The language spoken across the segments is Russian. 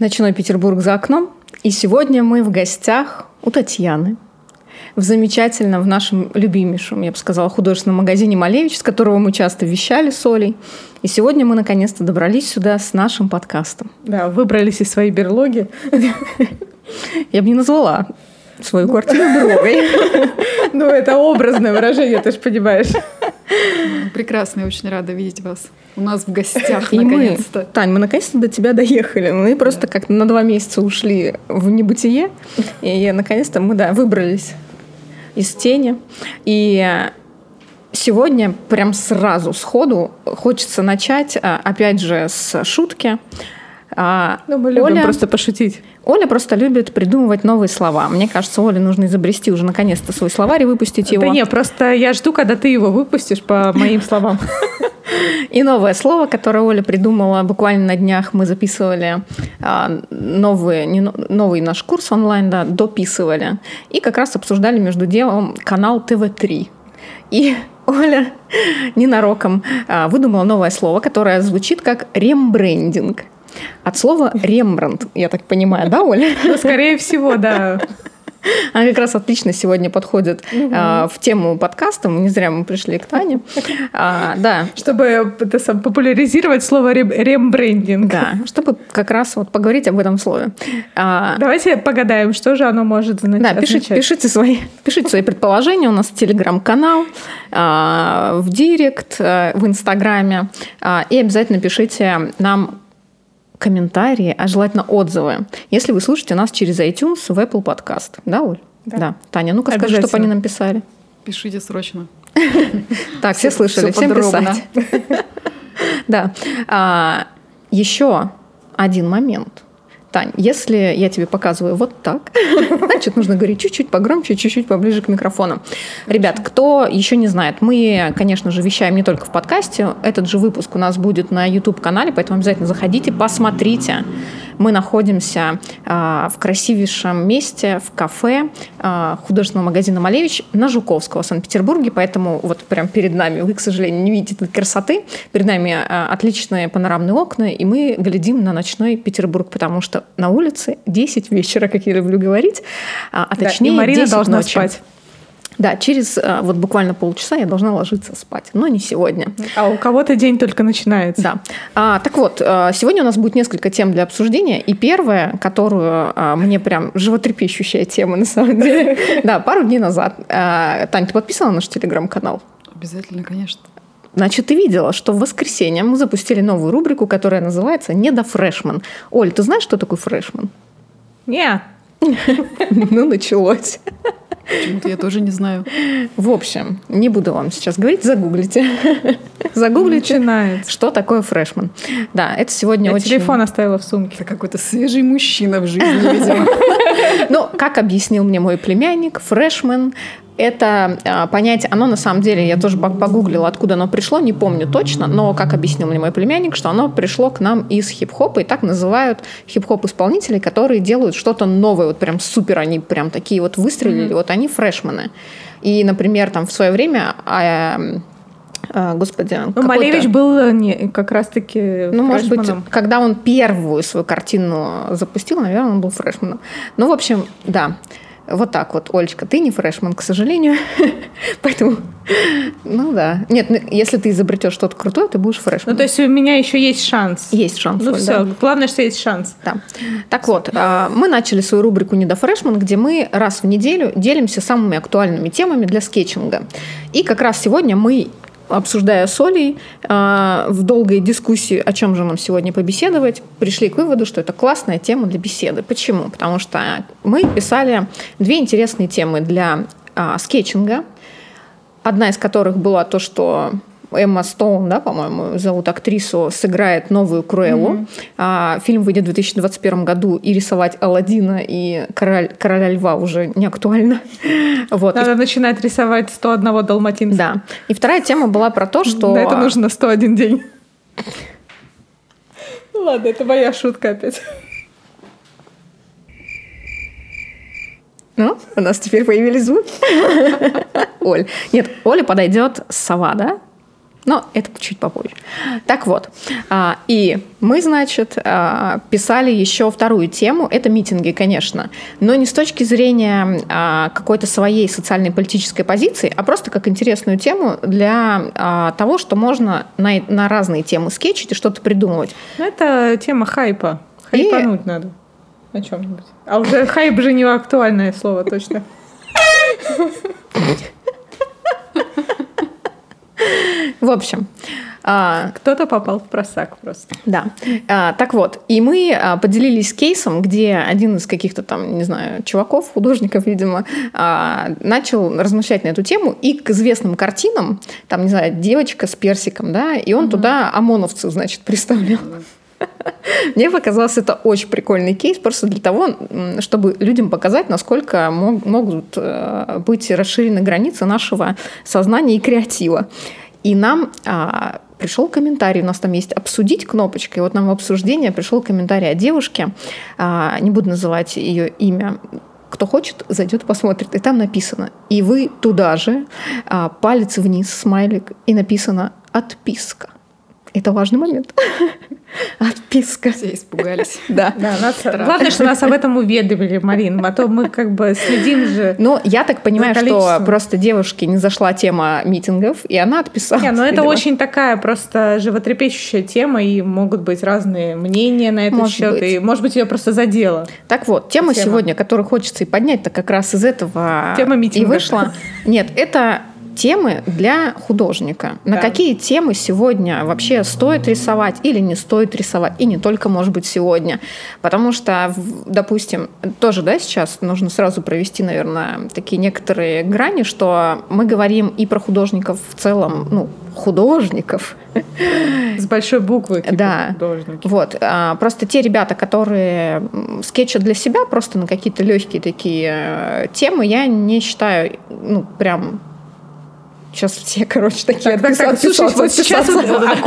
Ночной Петербург за окном. И сегодня мы в гостях у Татьяны. В замечательном, в нашем любимейшем, я бы сказала, художественном магазине «Малевич», с которого мы часто вещали с Олей. И сегодня мы наконец-то добрались сюда с нашим подкастом. Да, выбрались из своей берлоги. Я бы не назвала свою квартиру берлогой. Ну, это образное выражение, ты же понимаешь. Прекрасно, я очень рада видеть вас у нас в гостях, наконец-то. мы, Тань, мы наконец-то до тебя доехали. Мы просто как на два месяца ушли в небытие. И наконец-то мы, да, выбрались из тени. И сегодня прям сразу, сходу, хочется начать, а, опять же, с шутки. А, Ну, мы любим просто пошутить. Оля просто любит придумывать новые слова. Мне кажется, Оле нужно изобрести уже наконец-то свой словарь и выпустить его. Да не, просто я жду, когда ты его выпустишь по моим словам. И новое слово, которое Оля придумала буквально на днях, мы записывали а, новый, не, новый наш курс онлайн, да, дописывали. И как раз обсуждали между делом канал ТВ-3. И Оля ненароком а, выдумала новое слово, которое звучит как рембрендинг. От слова Рембрандт, я так понимаю, да, Оля? Ну, скорее всего, да. Она как раз отлично сегодня подходит а, в тему подкаста. Не зря мы пришли к Тане. А, да, Чтобы это сам, популяризировать слово рем- рембрендинг. Да, чтобы как раз вот поговорить об этом слове. А, Давайте погадаем, что же оно может значить. да, пишите, пишите, свои, пишите свои предположения. У нас телеграм-канал, а, в директ, а, в инстаграме. А, и обязательно пишите нам комментарии, а желательно отзывы, если вы слушаете нас через iTunes в Apple Podcast. Да, Оль? Да. Таня, ну-ка скажи, чтобы они нам писали. Пишите срочно. Так, все слышали, всем писать. Да. А, Еще один момент. Тань, если я тебе показываю вот так, значит, нужно говорить чуть-чуть погромче, чуть-чуть поближе к микрофону. Ребят, кто еще не знает, мы, конечно же, вещаем не только в подкасте. Этот же выпуск у нас будет на YouTube-канале, поэтому обязательно заходите, посмотрите. Мы находимся а, в красивейшем месте, в кафе а, художественного магазина «Малевич» на Жуковского в Санкт-Петербурге, поэтому вот прям перед нами, вы, к сожалению, не видите этой красоты, перед нами а, отличные панорамные окна, и мы глядим на ночной Петербург, потому что на улице 10 вечера, как я люблю говорить, а, а Да, точнее и Марина 10 должна ночи. спать. Да, через а, вот буквально полчаса я должна ложиться спать, но не сегодня. А у кого-то день только начинается. Да. А, так вот, а, сегодня у нас будет несколько тем для обсуждения. И первая, которую а, мне прям животрепещущая тема на самом деле. Да, пару дней назад. Тань, ты подписана на наш телеграм-канал? Обязательно, конечно. Значит, ты видела, что в воскресенье мы запустили новую рубрику, которая называется «Не до фрешман». Оль, ты знаешь, что такое фрешман? Не, Ну, началось. Почему-то я тоже не знаю. В общем, не буду вам сейчас говорить, загуглите. Загуглите, начинается. что такое фрешман. Да, это сегодня Я очень... телефон оставила в сумке. Это какой-то свежий мужчина в жизни, видимо. Ну, как объяснил мне мой племянник, фрешмен это а, понятие, оно на самом деле, я тоже пог- погуглила, откуда оно пришло, не помню точно, но как объяснил мне мой племянник, что оно пришло к нам из хип-хопа, и так называют хип-хоп исполнителей, которые делают что-то новое, вот прям супер, они прям такие вот выстрелили, вот они фрешмены. И, например, там в свое время, а, а, господи, Ну, Малевич был э, не, как раз-таки ну, может быть, когда он первую свою картину запустил, наверное, он был фрешманом. Ну, в общем, да. Вот так вот, Олечка, ты не фрешман, к сожалению. Поэтому, ну да. Нет, ну, если ты изобретешь что-то крутое, ты будешь Ну, фрешманом. то есть у меня еще есть шанс. Есть шанс. Ну Оль, все, да. главное, что есть шанс. Да. Так вот, а, мы начали свою рубрику «Не до фрешман», где мы раз в неделю делимся самыми актуальными темами для скетчинга. И как раз сегодня мы, обсуждая с Олей а, в долгой дискуссии, о чем же нам сегодня побеседовать, пришли к выводу, что это классная тема для беседы. Почему? Потому что мы писали две интересные темы для а, скетчинга. Одна из которых была то, что Эмма Стоун, да, по-моему, зовут актрису, сыграет новую Круэллу. А, фильм выйдет в 2021 году, и рисовать Алладина и король, короля льва уже не актуально. Вот. И Надо начинать рисовать 101 далматинца. да. И вторая тема была про то, что... На это нужно 101 день. Ну ладно, это моя шутка опять. Ну, у нас теперь появились звуки. Оль. Нет, Оля подойдет сова, да? Но это чуть попозже. Так вот, а, и мы, значит, а, писали еще вторую тему. Это митинги, конечно, но не с точки зрения а, какой-то своей социальной политической позиции, а просто как интересную тему для того, что можно на, на разные темы скетчить и что-то придумывать. Ну, это тема хайпа. Хайпануть и... надо на чем-нибудь. А уже хайп же не актуальное слово, точно. В общем, а, кто-то попал в просак просто. Да. А, так вот, и мы а, поделились кейсом, где один из каких-то там, не знаю, чуваков, художников, видимо, начал размышлять на эту тему и к известным картинам, там, не знаю, девочка с персиком, да, и он туда ОМОНовцев, значит, представлял. Мне показалось это очень прикольный кейс, просто для того, чтобы людям показать, насколько могут э, быть расширены границы нашего сознания и креатива. И нам а, пришел комментарий, у нас там есть обсудить кнопочка, и вот нам в обсуждение пришел комментарий о девушке, а, не буду называть ее имя, кто хочет, зайдет, посмотрит. И там написано. И вы туда же, а, палец вниз, смайлик, и написано «отписка». Это важный момент. Отписка. Все испугались. Да. да нас, главное, что нас об этом уведомили, Марин, а то мы как бы следим же. Ну, я так понимаю, что просто девушке не зашла тема митингов, и она отписалась. Не, ну это очень такая просто животрепещущая тема, и могут быть разные мнения на этот может счет, быть. и может быть ее просто задело. Так вот, тема, тема. сегодня, которую хочется и поднять, то как раз из этого тема митинга. и вышла. Нет, это темы для художника. Да. На какие темы сегодня вообще стоит рисовать или не стоит рисовать. И не только, может быть, сегодня. Потому что, допустим, тоже, да, сейчас нужно сразу провести, наверное, такие некоторые грани, что мы говорим и про художников в целом, ну, художников. С большой буквы. Типа да. Художники. Вот. А, просто те ребята, которые скетчат для себя просто на какие-то легкие такие э, темы, я не считаю, ну, прям Сейчас все, короче, такие так, так, так, слушай, вот сейчас вот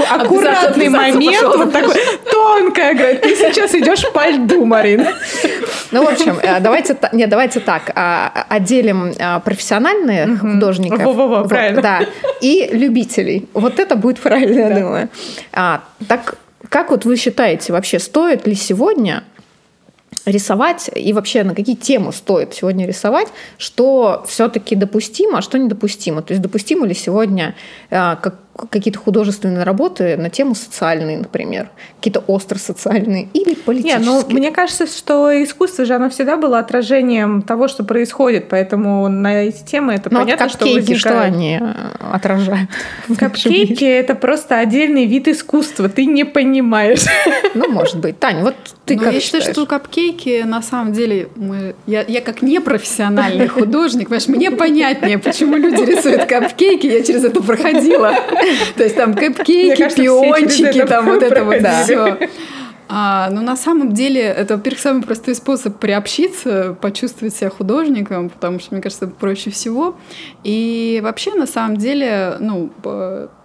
аккуратный момент, вот такой тонкая, говорит, ты сейчас идешь по льду, Марин. Ну, в общем, э, давайте, нет, давайте так, а, отделим а, профессиональных художников. Во-во-во, правильно. Да, и любителей. Вот это будет правильно, я думаю. А, так, как вот вы считаете, вообще стоит ли сегодня рисовать и вообще на какие темы стоит сегодня рисовать, что все-таки допустимо, а что недопустимо. То есть допустимо ли сегодня э, как, какие-то художественные работы на тему социальные, например, какие-то остро социальные или политические. Не, ну, мне кажется, что искусство же оно всегда было отражением того, что происходит, поэтому на эти темы это Но ну, понятно, вот что возникает. что они э, отражают? Капкейки — это просто отдельный вид искусства, ты не понимаешь. Ну, может быть. Таня, вот ты Но как я считаю, что капкейки, на самом деле, мы, я, я как непрофессиональный художник, понимаешь, мне понятнее, почему люди рисуют капкейки, я через это проходила. То есть там капкейки, пиончики, там вот это вот все. А, ну, на самом деле, это, во-первых, самый простой способ приобщиться, почувствовать себя художником, потому что, мне кажется, это проще всего. И вообще, на самом деле, ну,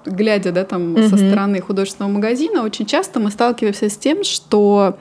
глядя, да, там, mm-hmm. со стороны художественного магазина, очень часто мы сталкиваемся с тем, что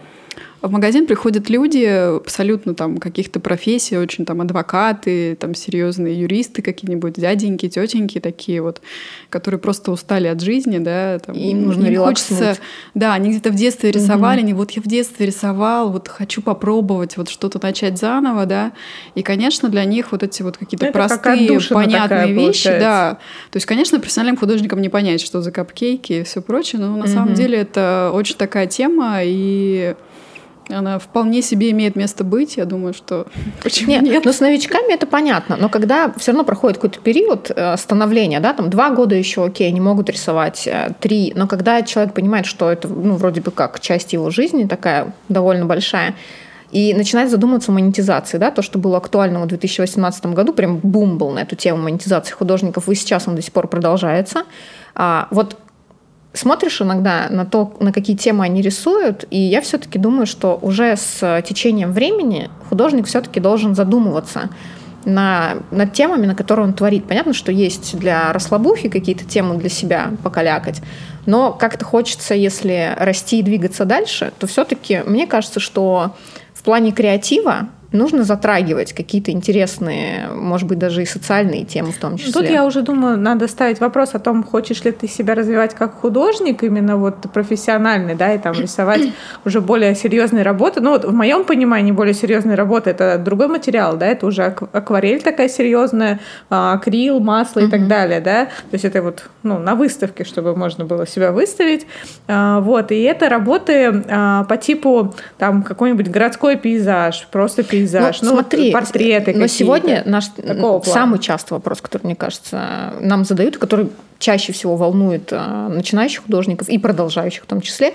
в магазин приходят люди абсолютно там каких-то профессий, очень там адвокаты, там серьезные юристы какие-нибудь, дяденьки, тетеньки такие вот, которые просто устали от жизни, да, там, им нужно им хочется, да, они где-то в детстве рисовали, угу. они вот я в детстве рисовал, вот хочу попробовать вот что-то начать заново, да, и, конечно, для них вот эти вот какие-то Это простые, понятные вещи, получается. да, то есть, конечно, профессиональным художникам не понять, что за капкейки и все прочее, но на угу. самом деле это очень такая тема и она вполне себе имеет место быть. Я думаю, что почему нет? нет? Ну, с новичками это понятно. Но когда все равно проходит какой-то период э, становления, да, там два года еще, окей, они могут рисовать, э, три. Но когда человек понимает, что это, ну, вроде бы как часть его жизни такая довольно большая, и начинает задумываться о монетизации, да, то, что было актуально в 2018 году, прям бум был на эту тему монетизации художников, и сейчас он до сих пор продолжается. А, вот смотришь иногда на то, на какие темы они рисуют, и я все-таки думаю, что уже с течением времени художник все-таки должен задумываться на, над темами, на которые он творит. Понятно, что есть для расслабухи какие-то темы для себя покалякать, но как-то хочется, если расти и двигаться дальше, то все-таки мне кажется, что в плане креатива нужно затрагивать какие-то интересные, может быть, даже и социальные темы в том числе. Тут я уже думаю, надо ставить вопрос о том, хочешь ли ты себя развивать как художник, именно вот профессиональный, да, и там рисовать уже более серьезные работы. Ну вот в моем понимании более серьезные работы это другой материал, да, это уже акварель такая серьезная, а, акрил, масло и так далее, да. То есть это вот ну, на выставке, чтобы можно было себя выставить. А, вот, и это работы а, по типу там какой-нибудь городской пейзаж, просто пейзаж пейзаж, ну, ну смотри, портреты Но сегодня наш самый частый вопрос, который, мне кажется, нам задают, который чаще всего волнует а, начинающих художников и продолжающих в том числе,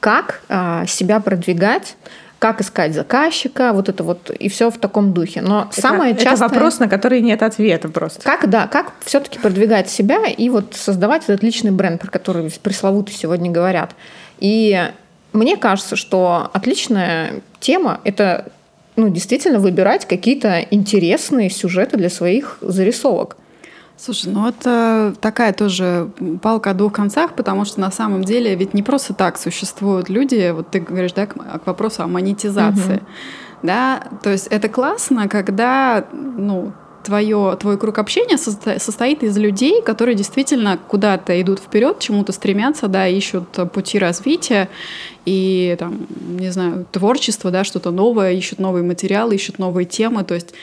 как а, себя продвигать, как искать заказчика, вот это вот, и все в таком духе. Но это, самое частое... Это вопрос, на который нет ответа просто. Как, да, как все-таки продвигать себя и вот создавать этот личный бренд, про который пресловутый сегодня говорят. И мне кажется, что отличная тема – это ну, действительно выбирать какие-то интересные сюжеты для своих зарисовок. Слушай, ну это такая тоже палка о двух концах, потому что на самом деле ведь не просто так существуют люди, вот ты говоришь, да, к вопросу о монетизации. Угу. Да, то есть это классно, когда ну, твое, твой круг общения состоит из людей, которые действительно куда-то идут вперед, чему-то стремятся, да, ищут пути развития и там, не знаю, творчество, да, что-то новое, ищут новые материалы, ищут новые темы, то есть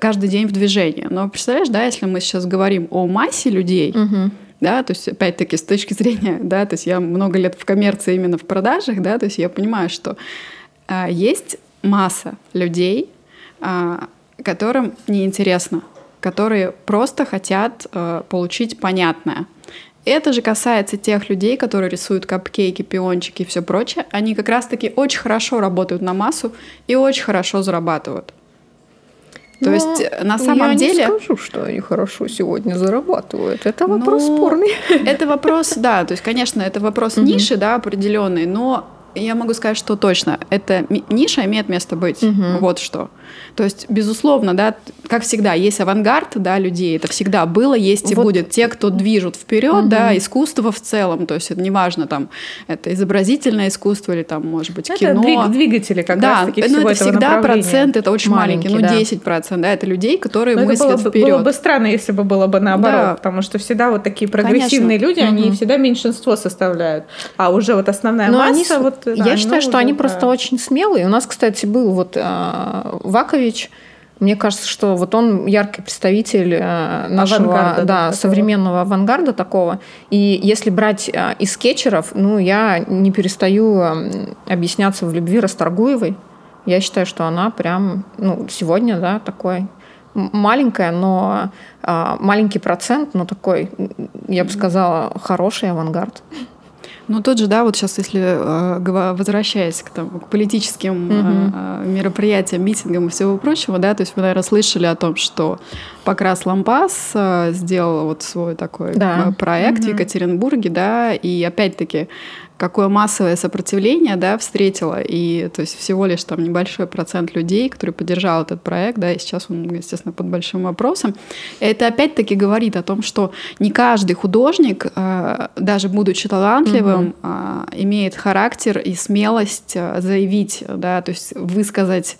каждый день в движении. Но представляешь, да, если мы сейчас говорим о массе людей, угу да, то есть опять-таки с точки зрения, да, то есть я много лет в коммерции именно в продажах, да, то есть я понимаю, что а, есть масса людей, а, которым неинтересно, которые просто хотят э, получить понятное. Это же касается тех людей, которые рисуют капкейки, пиончики и все прочее. Они как раз-таки очень хорошо работают на массу и очень хорошо зарабатывают. То Но есть э, на самом я деле... Я не скажу, что они хорошо сегодня зарабатывают. Это вопрос ну, спорный. Это вопрос, да. То есть, конечно, это вопрос ниши, да, определенный. Но я могу сказать, что точно. Эта ниша имеет место быть. Вот что. То есть, безусловно, да, как всегда, есть авангард, да, людей, это всегда было, есть и вот. будет. Те, кто движут вперед, угу. да, искусство в целом, то есть это неважно, там, это изобразительное искусство или там, может быть, это кино. Двиг, двигатели как да, раз таки но это всегда процент, это очень маленький, маленький ну, 10 процентов, да, это людей, которые но мыслят это было, вперед. Было бы странно, если бы было бы наоборот, да. потому что всегда вот такие прогрессивные Конечно. люди, угу. они всегда меньшинство составляют, а уже вот основная но масса, они, вот, я считаю, что они просто очень смелые. У нас, кстати, был вот э, Вакович, Иванович. Мне кажется, что вот он яркий представитель э, нашего авангарда, да, современного авангарда такого. И если брать э, из скетчеров, ну, я не перестаю эм, объясняться в любви Расторгуевой. Я считаю, что она прям, ну, сегодня, да, такой маленькая, но а, маленький процент, но такой, я бы сказала, хороший авангард. Ну, тот же, да, вот сейчас, если э, возвращаясь к, там, к политическим mm-hmm. мероприятиям, митингам и всего прочего, да, то есть вы, наверное, слышали о том, что Покрас Лампас сделал вот свой такой да. проект mm-hmm. в Екатеринбурге, да, и опять-таки какое массовое сопротивление да, встретило. И то есть всего лишь там небольшой процент людей, который поддержал этот проект, да, и сейчас он, естественно, под большим вопросом. Это опять-таки говорит о том, что не каждый художник, э, даже будучи талантливым, угу. имеет характер и смелость э, заявить, да, то есть высказать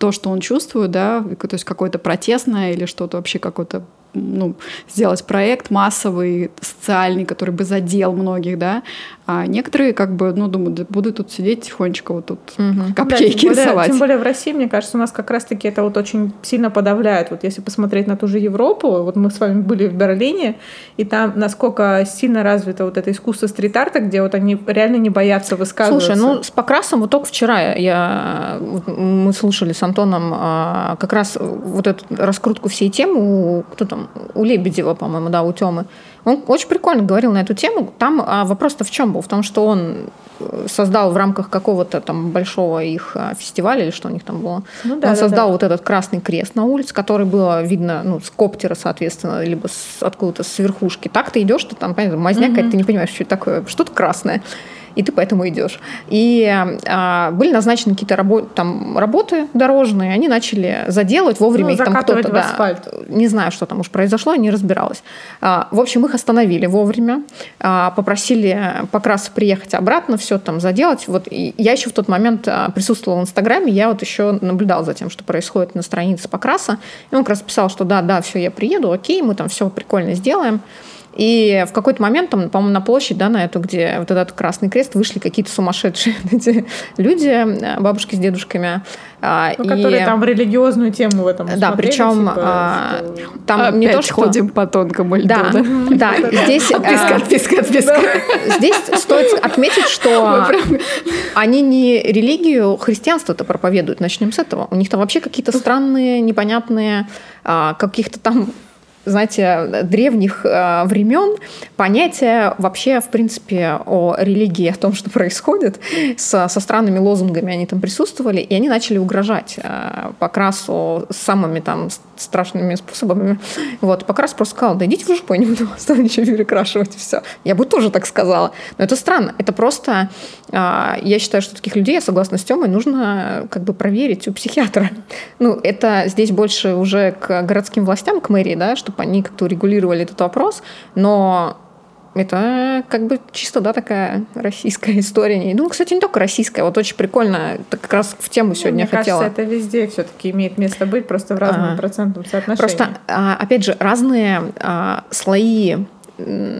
то, что он чувствует, да, то есть какое-то протестное или что-то вообще какое-то ну, сделать проект массовый, социальный, который бы задел многих, да, а некоторые как бы, ну, думают, да, буду тут сидеть тихонечко вот тут угу. капкейки да, тем более, рисовать. Тем более в России, мне кажется, у нас как раз-таки это вот очень сильно подавляет. Вот если посмотреть на ту же Европу, вот мы с вами были в Берлине, и там насколько сильно развито вот это искусство стрит-арта, где вот они реально не боятся высказываться. Слушай, ну с Покрасом вот только вчера я, мы слушали с Антоном а, как раз вот эту раскрутку всей темы, кто там, у Лебедева, по-моему, да, у Темы. Он очень прикольно говорил на эту тему. Там а, вопрос-то в чем был? В том, что он э, создал в рамках какого-то там большого их а, фестиваля или что у них там было. Ну, да, он создал да. вот этот красный крест на улице, который было видно ну, с коптера, соответственно, либо с, откуда-то с верхушки. Так ты идешь, ты там, понятно, мазня угу. ты не понимаешь, что это такое, что-то красное. И ты поэтому идешь. И а, были назначены какие-то рабо- там, работы дорожные, они начали заделывать вовремя Ну, их там кто-то. в асфальт. Не знаю, что там уж произошло, не разбиралась. А, в общем, их остановили вовремя, а, попросили покрас приехать обратно, все там заделать. Вот и я еще в тот момент а, присутствовала в Инстаграме, я вот еще наблюдала за тем, что происходит на странице покраса. И он как раз писал, что да, да, все, я приеду, окей, мы там все прикольно сделаем. И в какой-то момент, там, по-моему, на площадь, да, на эту, где вот этот Красный Крест, вышли какие-то сумасшедшие эти люди, э, бабушки с дедушками. а, Ну, и- которые там в религиозную тему в этом Да, причем типа, а, там Опять не то, что... ходим по тонкому льду, Да, да? да, здесь... Отписка, а, отписка, отписка. Здесь стоит отметить, что они не религию христианства-то проповедуют. Начнем с этого. У них там вообще какие-то странные, непонятные, а, каких-то там знаете, древних а, времен понятия вообще, в принципе, о религии, о том, что происходит, со, со странными лозунгами они там присутствовали, и они начали угрожать а, Покрасу самыми там страшными способами. Вот, Покрас просто сказал, да идите в жопу, я не буду вас там ничего перекрашивать, все. Я бы тоже так сказала. Но это странно. Это просто, а, я считаю, что таких людей, я согласна с Тёмой, нужно как бы проверить у психиатра. Ну, это здесь больше уже к городским властям, к мэрии, да, чтобы они как-то урегулировали этот вопрос, но это как бы чисто, да, такая российская история. Ну, кстати, не только российская, вот очень прикольно, это как раз в тему сегодня Ну, Мне хотела. кажется, это везде все-таки имеет место быть, просто в разном А. процентном соотношении. Просто, а, опять же, разные а, слои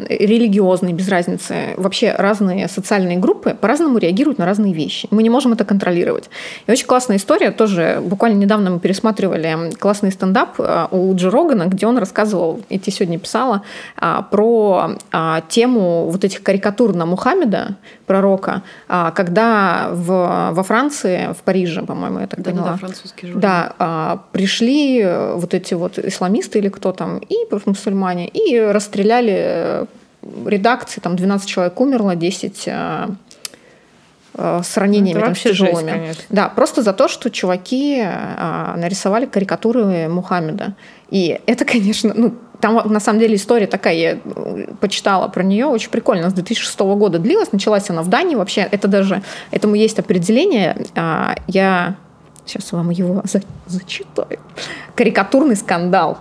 религиозные, без разницы, вообще разные социальные группы по-разному реагируют на разные вещи. Мы не можем это контролировать. И очень классная история, тоже буквально недавно мы пересматривали классный стендап а, у Джо Рогана, где он рассказывал, и ты сегодня писала, а, про а, тему вот этих карикатур на Мухаммеда, пророка, а, когда в, во Франции, в Париже, по-моему, я так Да, поняла, да, французский да, пришли э, вот эти вот исламисты или кто там, и мусульмане, и расстреляли э, редакции, там 12 человек умерло, 10 э, э, с ранениями Это там, с жесть, тяжелыми. конечно. Да, просто за то, что чуваки а, нарисовали карикатуры Мухаммеда. И это, конечно, ну, там на самом деле история такая, я э, почитала про нее, очень прикольно, с 2006 года длилась, началась она в Дании, вообще это даже, этому есть определение, а, я сейчас вам его за- зачитаю, карикатурный скандал.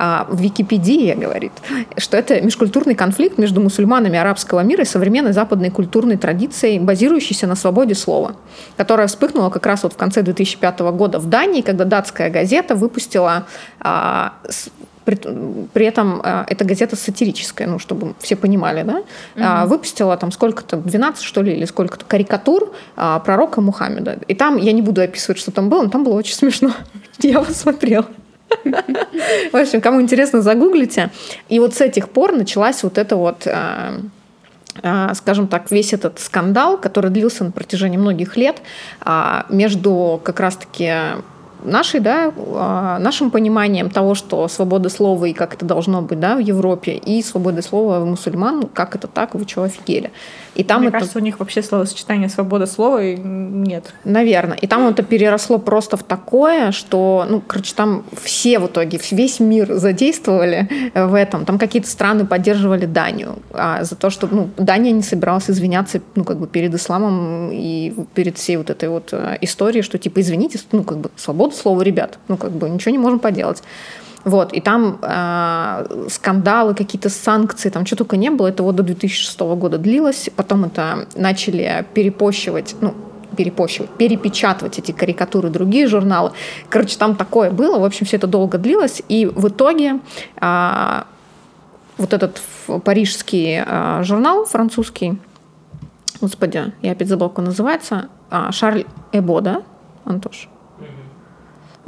А, в Википедии говорит, что это межкультурный конфликт между мусульманами арабского мира и современной западной культурной триадицией, базирующейся на свободе слова, которая вспыхнула как раз вот в конце 2005 года в Дании, когда датская газета выпустила а, при, при этом а, эта газета сатирическая, ну, чтобы все понимали, да, а, выпустила там сколько-то, 12, что ли, или сколько-то карикатур пророка Мухаммеда. И там, я не буду описывать, что там было, но там было очень смешно. Я его смотрела. В общем, кому интересно, загуглите. И вот с этих пор началась вот эта вот а, а, скажем так, весь этот скандал, который длился на протяжении многих лет а, между как раз-таки нашей, да, а, нашим пониманием того, что свобода слова и как это должно быть да, в Европе, и свобода слова мусульман, как это так, вы что, офигели. И там Мне это кажется, у них вообще словосочетание свобода слова нет. Наверное. И там это переросло просто в такое, что, ну, короче, там все в итоге, весь мир задействовали э, в этом. Там какие-то страны поддерживали Данию а, за то, что, ну, Дания не собиралась извиняться, ну, как бы перед исламом и перед всей вот этой вот э, историей, что, типа, извините, ну, как бы, свобода слова, ребят, ну, как бы, ничего не можем поделать. Вот, и там э, скандалы, какие-то санкции, там что только не было. Это вот до 2006 года длилось. Потом это начали перепощивать, ну, перепощивать, перепечатывать эти карикатуры другие журналы. Короче, там такое было. В общем, все это долго длилось. И в итоге э, вот этот парижский э, журнал французский, господи, я опять забыла, как он называется, а, Шарль Эбо, да, Антош?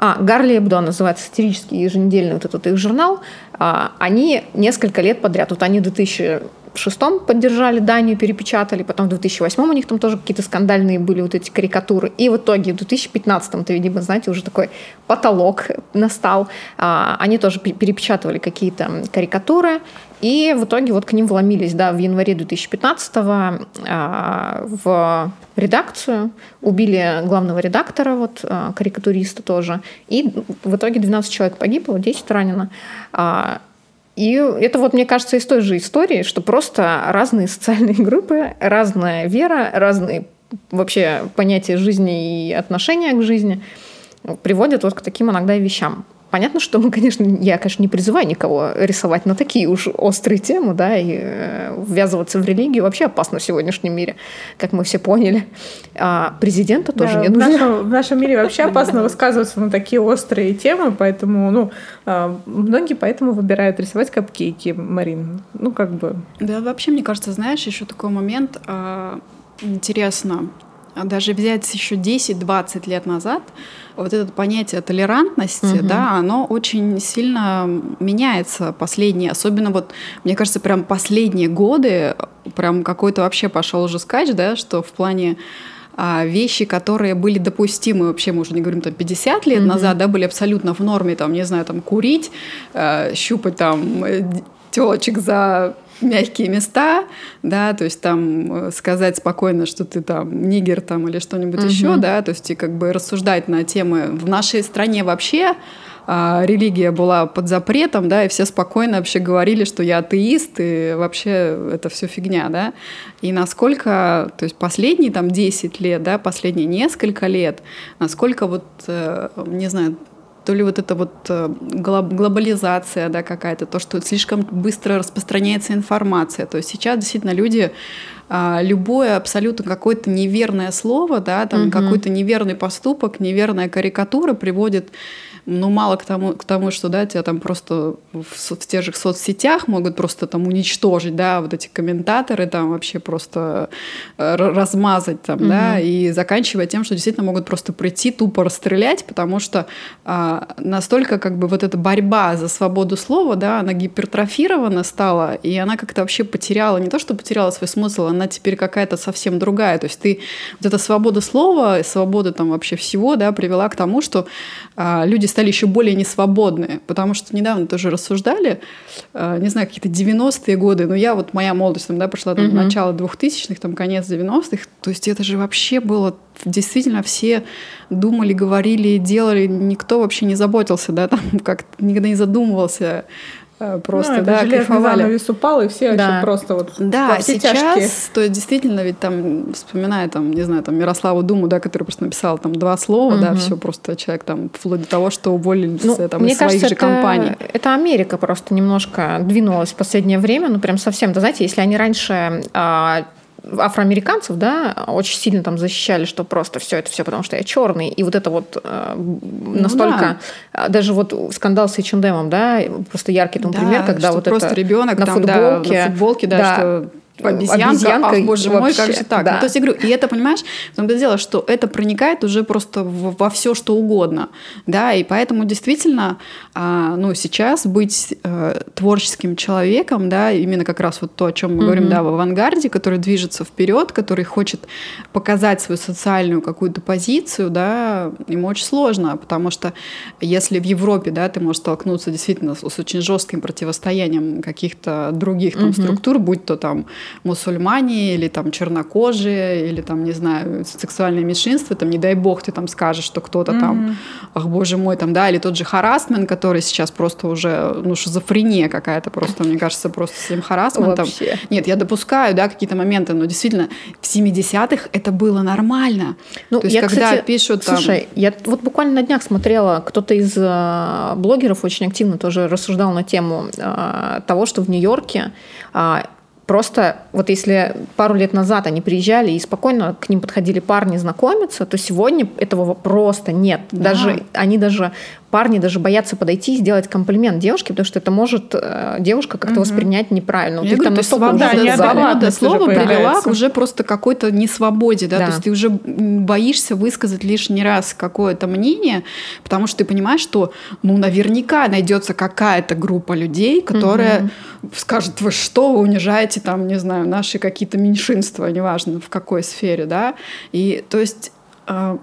А, Гарли Эбдо называется сатирический еженедельный вот этот их журнал. А, Они несколько лет подряд, вот они в 2006 поддержали Данию, перепечатали, потом в 2008 у них там тоже какие-то скандальные были вот эти карикатуры. И в итоге в 2015-то, видимо, знаете, уже такой потолок настал. А, Они тоже пе- перепечатывали какие-то карикатуры. И в итоге вот к ним вломились, да, в январе 2015-го а, в редакцию, убили главного редактора, вот, а, карикатуриста тоже, и в итоге 12 человек погибло, 10 ранено. А, И это вот, мне кажется, из той же истории, что просто разные социальные группы, разная вера, разные вообще понятия жизни и отношения к жизни приводят вот к таким иногда вещам. Понятно, что мы, конечно, я, конечно, не призываю никого рисовать на такие уж острые темы, да, и э, ввязываться в религию вообще опасно в сегодняшнем мире, как мы все поняли. А президента тоже да, не нужно. В нашем, в нашем мире вообще опасно высказываться на такие острые темы, поэтому, ну, а, многие поэтому выбирают рисовать капкейки, Марин. Ну, как бы. Да, вообще, мне кажется, знаешь, еще такой момент а, интересно, даже взять еще 10-20 лет назад, вот это понятие толерантности, угу. да, оно очень сильно меняется последние, особенно вот, мне кажется, прям последние годы, прям какой-то вообще пошел уже скач, да, что в плане а, вещи, которые были допустимы, вообще мы уже не говорим там 50 лет mm-hmm. назад, да, были абсолютно в норме, там, не знаю, там курить, э, щупать там э, телочек за мягкие места, да, то есть там э, сказать спокойно, что ты там нигер там или что-нибудь угу. еще, да, то есть и как бы рассуждать на темы в нашей стране вообще а, религия была под запретом, да, и все спокойно вообще говорили, что я атеист, и вообще это все фигня, да. И насколько, то есть последние там 10 лет, да, последние несколько лет, насколько вот, э, не знаю, то ли вот это вот э, глобализация да, какая-то, то, что слишком быстро распространяется информация. То есть сейчас действительно люди а, любое абсолютно какое-то неверное слово, да, там угу. какой-то неверный поступок, неверная карикатура приводит ну, мало к тому, к тому, что, да, тебя там просто в, в тех же соцсетях могут просто там уничтожить, да, вот эти комментаторы там вообще просто э, размазать там, mm-hmm. да, и заканчивая тем, что действительно могут просто прийти, тупо расстрелять, потому что а, настолько как бы вот эта борьба за свободу слова, да, она гипертрофирована стала, и она как-то вообще потеряла, не то, что потеряла свой смысл, она теперь какая-то совсем другая, то есть ты, вот эта свобода слова, свобода там вообще всего, да, привела к тому, что люди стали еще более несвободны, потому что недавно тоже рассуждали, а, не знаю, какие-то 90-е годы, но я вот, моя молодость там, да, прошла там, угу. начало 2000-х, там, конец 90-х, то есть это же вообще было, действительно все думали, говорили, делали, никто вообще не заботился, да, там как никогда не задумывался просто, ну, да, кайфовали. занавес упал, и все да. вообще просто вот Да, сейчас, тяжкие. то есть действительно, ведь там, вспоминая там, не знаю, там Мирославу Думу, да, который просто написал там два слова, угу. да, все просто человек там, вплоть до того, что уволили ну, там мне из кажется, своих же это, компаний. Это Америка просто немножко двинулась в последнее время, ну прям совсем, да, знаете, если они раньше а, афроамериканцев, да, очень сильно там защищали, что просто все это все потому, что я черный. И вот это вот э, настолько... Ну, да. Даже вот скандал с H&M, да, просто яркий там да, пример, когда вот просто это ребенок на там, футболке, да, на футболке, да, да что обезьянка, обезьянка ах, боже вообще, мой, как же так? Да. Ну, то есть я говорю, и это, понимаешь, в том-то дело, что это проникает уже просто в, во все, что угодно, да, и поэтому действительно, а, ну, сейчас быть а, творческим человеком, да, именно как раз вот то, о чем мы mm-hmm. говорим, да, в авангарде, который движется вперед, который хочет показать свою социальную какую-то позицию, да, ему очень сложно, потому что если в Европе, да, ты можешь столкнуться действительно с, с очень жестким противостоянием каких-то других там mm-hmm. структур, будь то там мусульмане или там чернокожие, или там, не знаю, сексуальное меньшинство, там, не дай бог, ты там скажешь, что кто-то mm-hmm. там, ах, боже мой, там, да, или тот же харасмент, который сейчас просто уже, ну, шизофрения какая-то просто, мне кажется, просто с этим харасментом. Вообще. Нет, я допускаю, да, какие-то моменты, но действительно, в 70-х это было нормально. Ну, То есть, я, когда кстати, пишут там... Слушай, я вот буквально на днях смотрела, кто-то из э, блогеров очень активно тоже рассуждал на тему э, того, что в Нью-Йорке э, Просто вот если пару лет назад они приезжали и спокойно к ним подходили парни знакомиться, то сегодня этого просто нет. Да. Даже они даже парни даже боятся подойти и сделать комплимент девушке, потому что это может э, девушка как-то угу. воспринять неправильно. Я говорю, там свобода, уже свобода слова привела к уже просто какой-то несвободе, да? да, то есть ты уже боишься высказать лишний раз какое-то мнение, потому что ты понимаешь, что ну наверняка найдется какая-то группа людей, которая угу. скажет, вы что, вы унижаете там, не знаю, наши какие-то меньшинства, неважно в какой сфере, да, и то есть э,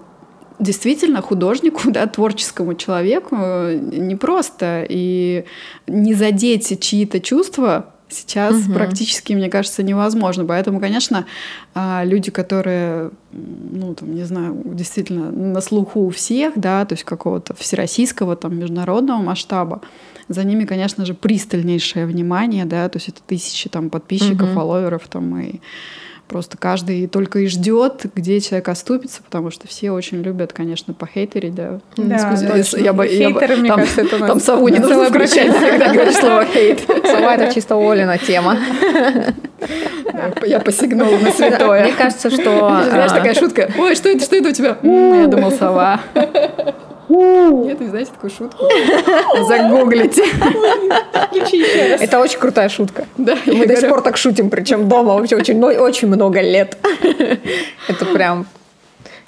действительно художнику, да, творческому человеку непросто. И не задеть чьи-то чувства сейчас угу. практически, мне кажется, невозможно. Поэтому, конечно, а, люди, которые, ну, там, не знаю, действительно на слуху у всех, да, то есть какого-то всероссийского, там, международного масштаба, за ними, конечно же, пристальнейшее внимание, да, то есть это тысячи там подписчиков, угу. фолловеров там и Просто каждый только и ждет, где человек оступится, потому что все очень любят, конечно, похейтерить, да. Да, Excuse, я, бы, я, Хейтеры, мне там, кажется, это Там сову не нужно включать, когда говоришь слово хейт. Сова — это чисто Олина тема. Я посигнула на святое. Мне кажется, что... Знаешь, такая шутка. Ой, что это, что это у тебя? Я думал, сова. Нет, не знаете такую шутку? Загуглите. Это очень крутая шутка. Да, Мы до сих пор так шутим, причем дома вообще очень, очень много лет. Это прям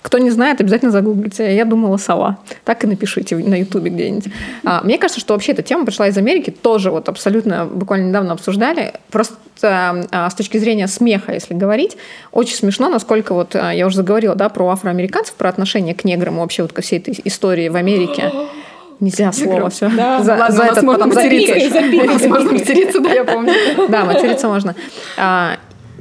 кто не знает, обязательно загуглите. Я думала сова. Так и напишите на ютубе где-нибудь. А, мне кажется, что вообще эта тема пришла из Америки. Тоже вот абсолютно буквально недавно обсуждали. Просто с точки зрения смеха, если говорить, очень смешно, насколько вот а, я уже заговорила да, про афроамериканцев, про отношение к неграм вообще вот ко всей этой истории в Америке. Нельзя слово все. Да, за, ладно, за это потом материться. Можно материться, да, я помню. Да, материться можно. А,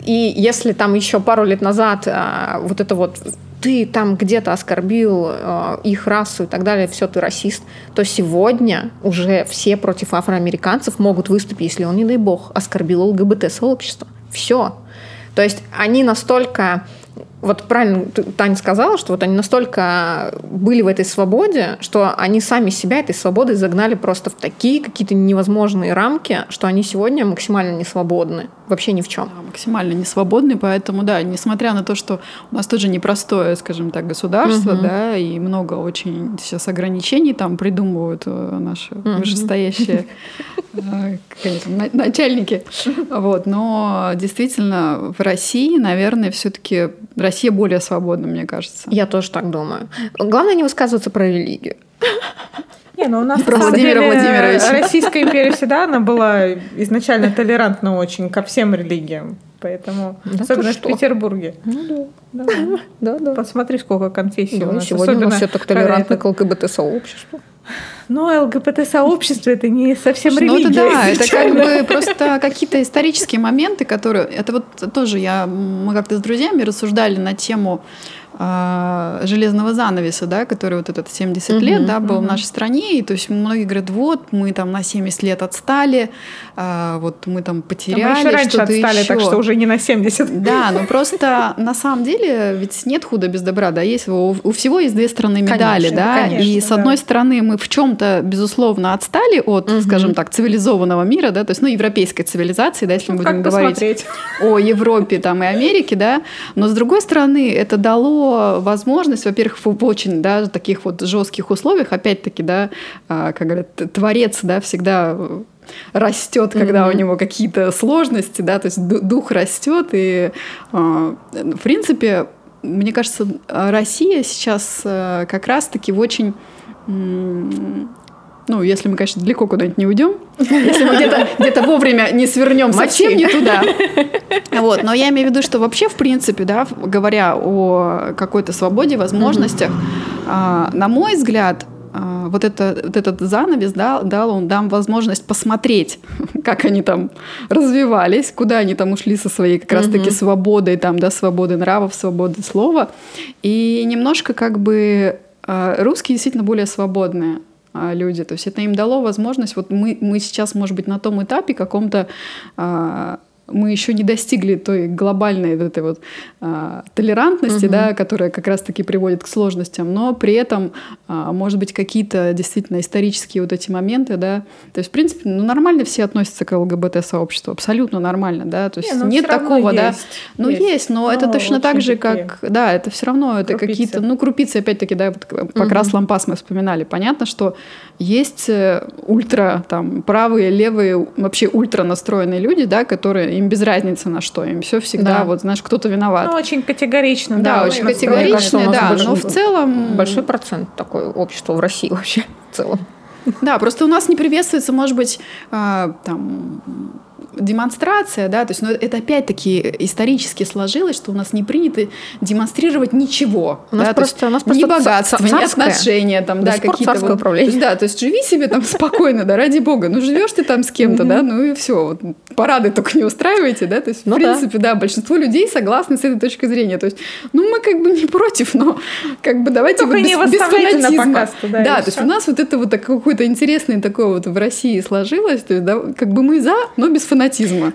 и если там еще пару лет назад а, вот это вот ты там где-то оскорбил э, их расу и так далее, все, ты расист, то сегодня уже все против афроамериканцев могут выступить, если он, не дай бог, оскорбил ЛГБТ-сообщество. Все. То есть они настолько вот правильно Таня сказала, что вот они настолько были в этой свободе, что они сами себя этой свободой загнали просто в такие какие-то невозможные рамки, что они сегодня максимально не свободны. Вообще ни в чем. Да, максимально не свободны, поэтому, да, несмотря на то, что у нас тоже непростое, скажем так, государство, угу. да, и много очень сейчас ограничений там придумывают э, наши угу. вышестоящие э, начальники. Вот, но действительно в России, наверное, все-таки Россия более свободна, мне кажется. Я тоже так думаю. Главное не высказываться про религию. Не, ну у нас Про Владимира Владимировича. Российская империя всегда она была изначально толерантна очень ко всем религиям. Поэтому, да особенно в Петербурге. Ну да, да, да, да. Посмотри, сколько конфессий да, у нас. Сегодня особенно у нас все так толерантно к ЛГБТ-сообществу. Но ЛГБТ-сообщество это не совсем ну, религия. Ну, это да, это как бы просто какие-то исторические моменты, которые... Это вот тоже я... Мы как-то с друзьями рассуждали на тему а, железного занавеса, да, который вот этот 70 uh-huh, лет, да, был в нашей стране, и то есть многие говорят, вот мы там на 70 лет отстали, а, вот мы там потеряли а мы еще раньше отстали, еще. так что уже не на 70. Да, но просто на самом деле ведь нет худа без добра, да, есть у, у всего есть две стороны медали, конечно, да, конечно, и с одной да. стороны мы в чем-то безусловно отстали от, uh-huh. скажем так, цивилизованного мира, да, то есть ну европейской цивилизации, да, если ну, мы будем говорить посмотреть. о Европе там и Америке, да, но с другой стороны это дало возможность, во-первых, в очень да, таких вот жестких условиях, опять-таки, да, а, как говорят, творец, да, всегда растет, когда mm-hmm. у него какие-то сложности, да, то есть дух растет, и а, в принципе, мне кажется, Россия сейчас э, как раз-таки в очень ну, если мы, конечно, далеко куда-нибудь не уйдем, если мы где-то где вовремя не свернем совсем не туда. Вот. Но я имею в виду, что вообще, в принципе, да, говоря о какой-то свободе, возможностях, а, на мой взгляд, вот, это, вот этот занавес да, дал он дам возможность посмотреть, как они там развивались, куда они там ушли со своей как раз-таки свободой, там, да, свободы нравов, свободы слова. И немножко как бы а, русские действительно более свободные. А, люди. То есть это им дало возможность, вот мы, мы сейчас, может быть, на том этапе каком-то а, мы еще не достигли той глобальной вот этой вот а, толерантности, угу. да, которая как раз-таки приводит к сложностям, но при этом, а, может быть, какие-то действительно исторические вот эти моменты, да, то есть, в принципе, ну, нормально все относятся к ЛГБТ-сообществу, абсолютно нормально, да, то есть не, ну, нет такого, да, есть, ну, есть, есть но, но это точно так же, как, да, это все равно, это какие-то, ну, крупицы, опять-таки, да, вот по угу. крас лампас мы вспоминали, понятно, что есть э, ультра, там, правые, левые, вообще ультра настроенные люди, да, которые им без разницы на что, им все всегда, да. вот, знаешь, кто-то виноват. Ну, очень категорично, да. Да, очень категорично, да, но в целом... Большой процент такое общество в России вообще в целом. Да, просто у нас не приветствуется, может быть, а, там демонстрация, да, то есть ну, это опять-таки исторически сложилось, что у нас не принято демонстрировать ничего. У нас да, просто, у нас ни просто богатство, ца- ни царское. отношения, там, До да, какие-то царское вот- управление. то есть, да, то есть живи себе там спокойно, да, ради бога. Ну, живешь ты там с кем-то, да, ну и все. Вот, парады только не устраивайте, да, то есть, Ну в да. принципе, да, большинство людей согласны с этой точки зрения. То есть, ну, мы как бы не против, но как бы давайте вот без, без фанатизма. да, то есть у нас вот это вот какое-то интересное такое вот в России сложилось, то есть, как бы мы за, но без фанатизма.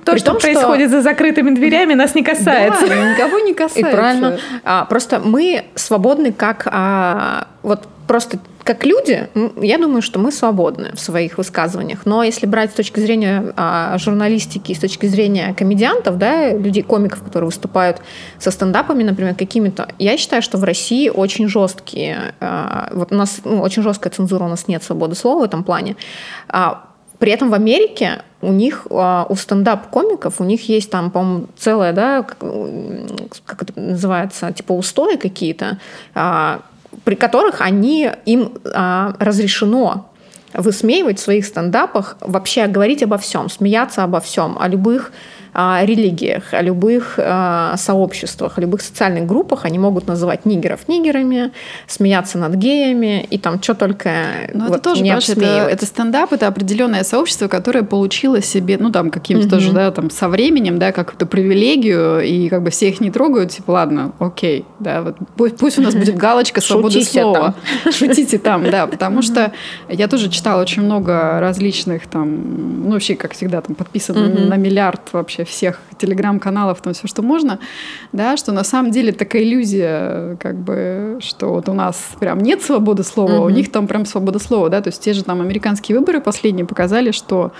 То, При что том, что- происходит за закрытыми дверями, нас не касается. Да, никого не И касается. правильно. А, просто мы свободны как а, вот просто как люди, я думаю, что мы свободны в своих высказываниях. Но если брать с точки зрения а, журналистики, с точки зрения комедиантов, да, людей, комиков, которые выступают со стендапами, например, какими-то, я считаю, что в России очень жесткие, а, вот у нас ну, очень жесткая цензура, у нас нет свободы слова в этом плане. А, при этом в Америке у них, а, у стендап-комиков, у них есть там, по-моему, целая, да, как, как это называется, типа устои какие-то, а, при которых они, им а, разрешено высмеивать в своих стендапах, вообще говорить обо всем, смеяться обо всем, о любых а, религиях, о любых а, сообществах, о любых социальных группах. Они могут называть нигеров нигерами, смеяться над геями и там что только Но вот это тоже, не это, это стендап, это определенное сообщество, которое получило себе, ну, там, каким-то тоже, да, там, со временем, да, какую-то привилегию, и как бы все их не трогают, типа, ладно, окей, да, вот пусть, пусть у нас будет галочка свободы Шутите слова. Шутите там, да, потому что я тоже читала очень много различных там, ну, вообще, как всегда, там, подписано на миллиард вообще всех телеграм-каналов, там, все, что можно, да, что на самом деле такая иллюзия, как бы, что вот у нас прям нет свободы слова, а у них там прям свобода слова, да, то есть те же там американские выборы последние показали, что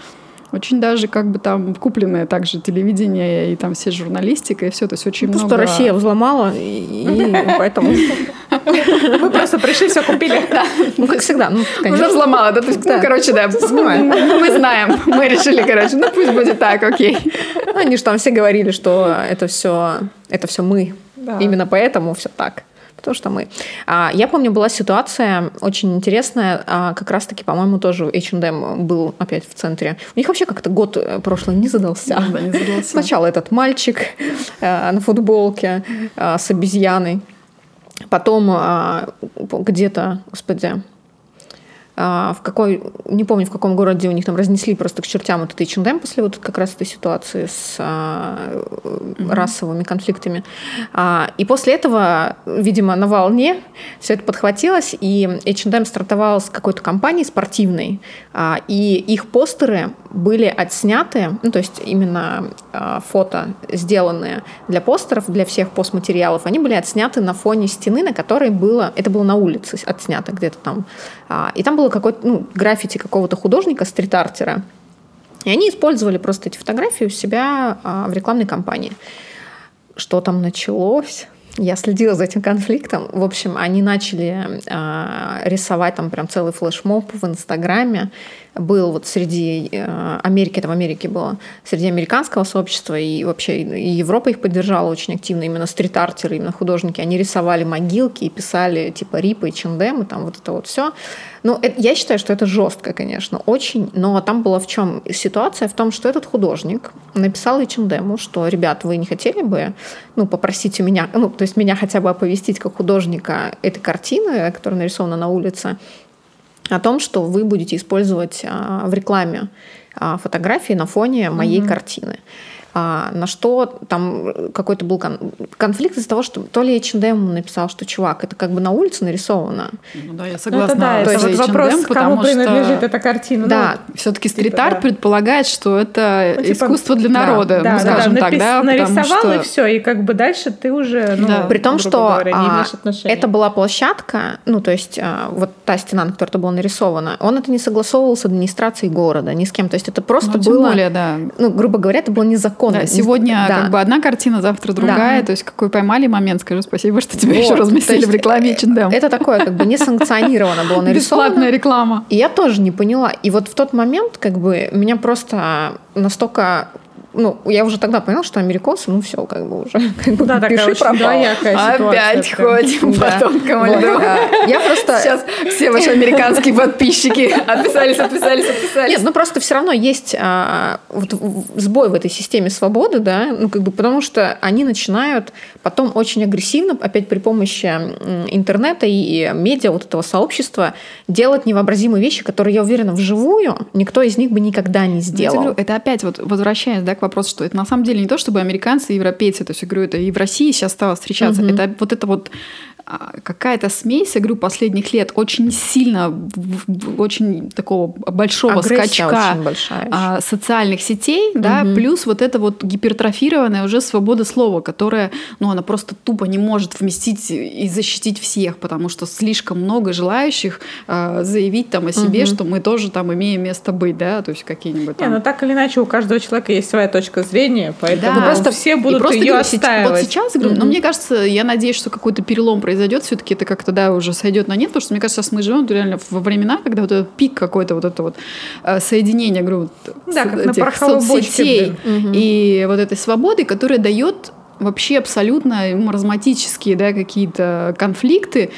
очень даже как бы там купленное также телевидение и там все журналистика и все, то есть очень Ну, много... Просто Россия взломала, и поэтому... Мы просто пришли, все купили. Ну, как всегда. Ну, Уже взломала, да? То ну, короче, да, мы знаем, мы решили, короче, ну пусть будет так, окей. Ну, Они же там все говорили, что это все, это все мы. Именно поэтому все так. Потому что мы. А, я помню, была ситуация очень интересная. а, как раз-таки, по-моему, тоже H&M был опять в центре. У них вообще как-то год э, прошлый не задался. Да, не задался. Сначала этот мальчик э, на футболке э, с обезьяной. Потом э, где-то, господи, а, в какой, не помню, в каком городе у них там разнесли просто к чертям этот H&M после вот как раз этой ситуации с а, расовыми конфликтами. А, и после этого, видимо, на волне все это подхватилось, и H&M стартовал с какой-то компанией спортивной, а, и их постеры были отсняты, ну, то есть именно а, фото, сделанные для постеров, для всех постматериалов, они были отсняты на фоне стены, на которой было, это было на улице отснято где-то там, А, и там было какое-то, ну, граффити какого-то художника, стрит-артера, и они использовали просто эти фотографии у себя а, в рекламной кампании. Что там началось? Я следила за этим конфликтом. В общем, они начали а, рисовать там прям целый флешмоб в Инстаграме. Был вот среди э, Америки, это в Америке было, среди американского сообщества и вообще и Европа их поддержала очень активно. Именно стрит-артеры, именно художники. Они рисовали могилки и писали типа Рипа и Чендем, и там вот это вот все. Ну, это- я считаю, что это жестко, конечно, очень. Но там была в чем ситуация? В том, что этот художник написал H&M, что, ребят, вы не хотели бы ну, попросить у меня, ну, то есть меня хотя бы оповестить как художника этой картины, которая нарисована на улице, о том, что вы будете использовать а, в рекламе а, фотографии на фоне моей картины. А, на что там какой-то был кон- конфликт из-за того, что то ли H&M написал, что чувак, это как бы на улице нарисовано. Ну да, я Ну, согласна. это да, это вот H&M, вопрос, кому потому что- принадлежит эта картина. Да, Все-таки Типа, стрит-арт да. предполагает, что это Ну, типа, искусство для да, народа, да, ну, да, скажем да, так, напис- да, нарисовал что... и все, и как бы дальше ты уже, ну, Да. При том, что говоря, не а, имеешь отношения. это была площадка, ну, то есть а, вот та стена, на которой это было нарисовано, он это не согласовывал с администрацией города, ни с кем. То есть это просто Ну, было, более, да. ну, грубо говоря, это было незаконно. Да, сегодня Да. как бы одна картина, завтра другая. То есть какой поймали момент, скажу спасибо, что тебя Вот, еще разместили в рекламе H&M. Это такое как бы несанкционировано было нарисовано. Бесплатная реклама. И я тоже не поняла. И вот в тот момент как бы меня просто настолько ну, я уже тогда поняла, что америкосы, ну, все, как бы уже, как бы, Да, такая пиши очень ситуация. Опять ходим по Да. тонкому Вот, льду. а, Я просто... Сейчас все ваши американские подписчики отписались, отписались, отписались. Нет, ну просто все равно есть а, вот сбой в этой системе свободы, да, ну как бы потому что они начинают потом очень агрессивно, опять при помощи интернета и медиа, вот этого сообщества, делать невообразимые вещи, которые, я уверена, вживую никто из них бы никогда не Ну, сделал. это опять вот возвращаясь да, к вопросу, что это на самом деле не то, чтобы американцы и европейцы, то есть я говорю, это и в России сейчас стало встречаться. Мгм. Это вот это вот а, какая-то смесь, я говорю, последних лет очень сильно, очень такого большого Агрессия скачка большая. а, социальных сетей, да, Мгм. плюс вот эта вот гипертрофированная уже свобода слова, которая, ну, она просто тупо не может вместить и защитить всех, потому что слишком много желающих а, заявить там о себе, Мгм. что мы тоже там имеем место быть, да, то есть какие-нибудь Не, там... ну так или иначе у каждого человека есть своя точка зрения, поэтому Да. просто все И будут просто ее говорю, сеч- отстаивать. Вот сейчас, говорю, но Мгм. мне кажется, я надеюсь, что какой-то перелом произойдет, все-таки это как-то да, уже сойдет на нет, потому что мне кажется, сейчас мы живем реально во времена, когда вот этот пик какой-то, вот это вот э, соединение, говорю, вот Да, с- этих бочке, соцсетей блин. Мгм. и вот этой свободы, которая дает вообще абсолютно маразматические да, какие-то конфликты,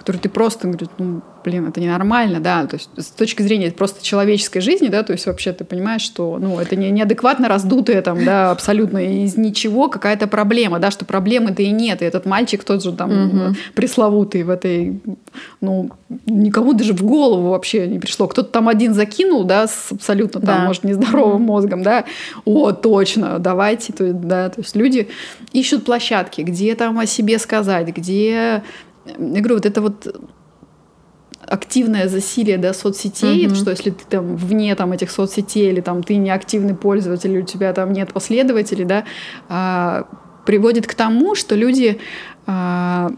которые ты просто говоришь, ну, блин, это ненормально, да, то есть с точки зрения просто человеческой жизни, да, то есть вообще ты понимаешь, что, ну, это не, неадекватно раздутая там, да, абсолютно из ничего какая-то проблема, да, что проблемы-то и нет, и этот мальчик тот же там Мгм. пресловутый в этой, ну, никому даже в голову вообще не пришло, кто-то там один закинул, да, с абсолютно там, Да. может, нездоровым мозгом, да, о, точно, давайте, то, да, то есть люди ищут площадки, где там о себе сказать, где, я говорю, вот это вот активное засилие да, соцсетей, Мгм. что если ты там вне там, этих соцсетей или там ты не активный пользователь, у тебя там нет последователей, да, а, приводит к тому, что люди а,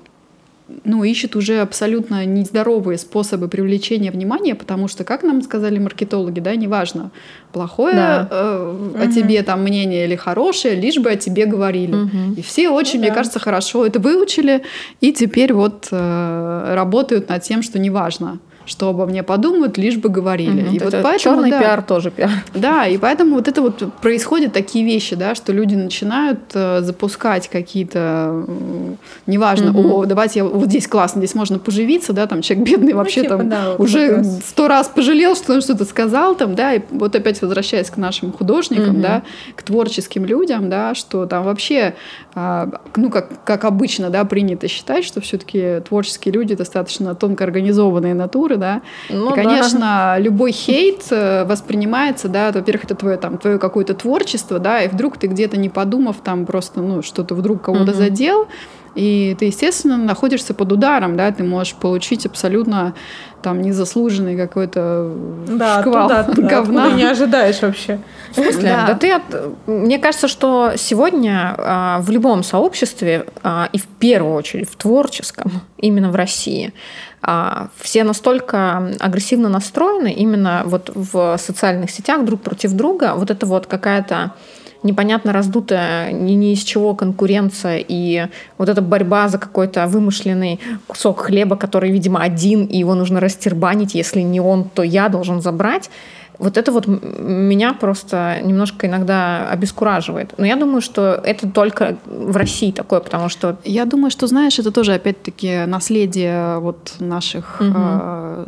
ну, ищут уже абсолютно нездоровые способы привлечения внимания, потому что, как нам сказали маркетологи, да, неважно, плохое Да. э, о Мгм. тебе там мнение или хорошее, лишь бы о тебе говорили. Мгм. И все очень, Ну мне да. кажется, хорошо это выучили, и теперь вот э, работают над тем, что неважно, что обо мне подумают, лишь бы говорили. Мгм. И вот Это поэтому, черный да, пиар тоже пиар. да, и поэтому вот это вот происходят такие вещи, да, что люди начинают э, запускать какие-то, м, неважно, Мгм. о, давайте я, вот здесь классно, здесь можно поживиться, да, там человек бедный вообще типа, там да, вот уже раз. сто раз пожалел, что он что-то сказал там, да, и вот опять возвращаясь к нашим художникам, Мгм. да, к творческим людям, да, что там вообще, а, ну, как, как обычно, да, принято считать, что все-таки творческие люди достаточно тонко организованные натуры, да, Ну и, да. конечно, любой хейт э, воспринимается, да, во-первых, это твое там твое какое-то творчество, да, и вдруг ты где-то не подумав там просто, ну, что-то вдруг кого-то Мгм. задел, и ты, естественно, находишься под ударом, да, ты можешь получить абсолютно там незаслуженный какой-то Да, шквал оттуда, говна. откуда не ожидаешь вообще. В смысле? Да. Да. ты от- Мне кажется, что сегодня а, в любом сообществе, а, и в первую очередь в творческом, именно в России, а, все настолько агрессивно настроены именно вот в социальных сетях друг против друга. Вот это вот какая-то непонятно раздутая ни, ни из чего конкуренция и вот эта борьба за какой-то вымышленный кусок хлеба, который, видимо, один, и его нужно растербанить, если не он, то я должен забрать. Вот это вот меня просто немножко иногда обескураживает. Но я думаю, что это только в России такое, потому что Я думаю, что, знаешь, это тоже, опять-таки, наследие вот наших Мгм. э,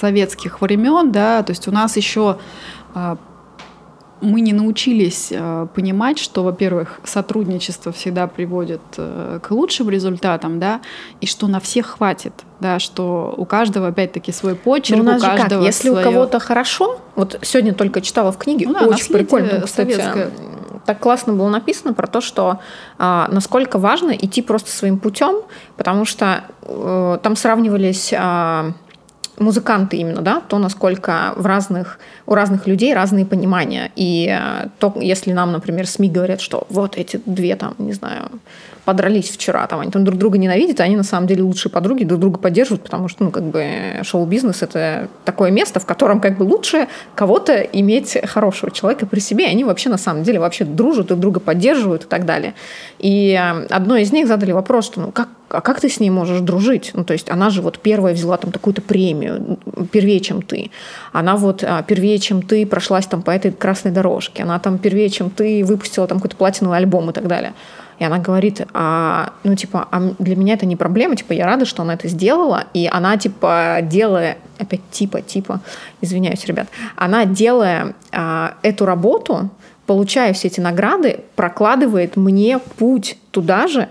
советских времен, да, то есть у нас еще э, мы не научились э, понимать, что, во-первых, сотрудничество всегда приводит э, к лучшим результатам, да, и что на всех хватит, да, что у каждого, опять-таки, свой почерк, Ну, у нас у же как, каждого если у своё- кого-то хорошо, вот сегодня только читала в книге, Ну да, очень прикольно, кстати, советское. так классно было написано про то, что а, насколько важно идти просто своим путем, потому что э, там сравнивались а, музыканты именно, да, то, насколько в разных, у разных людей разные понимания. И э, то, если нам, например, СМИ говорят, что вот эти две там, не знаю, подрались вчера, там они там друг друга ненавидят, а они на самом деле лучшие подруги, друг друга поддерживают, потому что, ну, как бы шоу-бизнес — это такое место, в котором как бы лучше кого-то иметь хорошего человека при себе, они вообще на самом деле вообще дружат, друг друга поддерживают и так далее. И э, одной из них задали вопрос, что ну как, а как ты с ней можешь дружить? Ну, то есть она же вот первая взяла там такую-то премию, первее, чем ты. Она вот а, первее, чем ты прошлась там по этой красной дорожке. Она там первее, чем ты выпустила там какой-то платиновый альбом и так далее. И она говорит, а, ну, типа, а для меня это не проблема, типа, я рада, что она это сделала, и она, типа, делая, опять типа, типа, извиняюсь, ребят, она, делая а, эту работу, получая все эти награды, прокладывает мне путь туда же,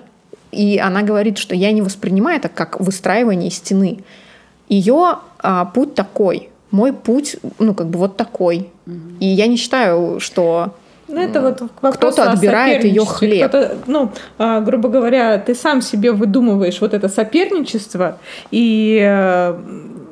и она говорит, что я не воспринимаю это как выстраивание стены. Ее а, путь такой, мой путь, ну, как бы вот такой. Mm-hmm. И я не считаю, что ну, это вот кто-то отбирает ее хлеб. Ну, а, грубо говоря, ты сам себе выдумываешь вот это соперничество, и, э,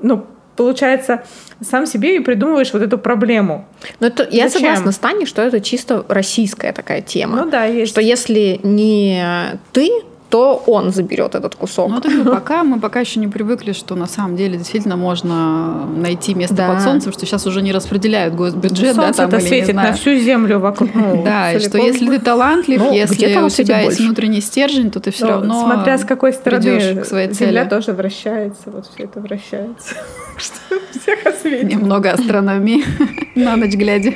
ну, получается, сам себе и придумываешь вот эту проблему. Но это, я согласна с Таней, что это чисто российская такая тема. Ну да, есть. Что если не ты, то он заберет этот кусок. Ну, так пока мы пока еще не привыкли, что на самом деле действительно можно найти место да. под солнцем, что сейчас уже не распределяют госбюджет, Солнце да, там, или, светит на всю землю вокруг. Ну, да, и что если ты талантлив, ну, если у тебя есть внутренний стержень, то ты все ну, равно Смотря с какой стороны к своей земля тоже вращается, вот все это вращается. Что всех осветит. Немного астрономии на ночь глядя.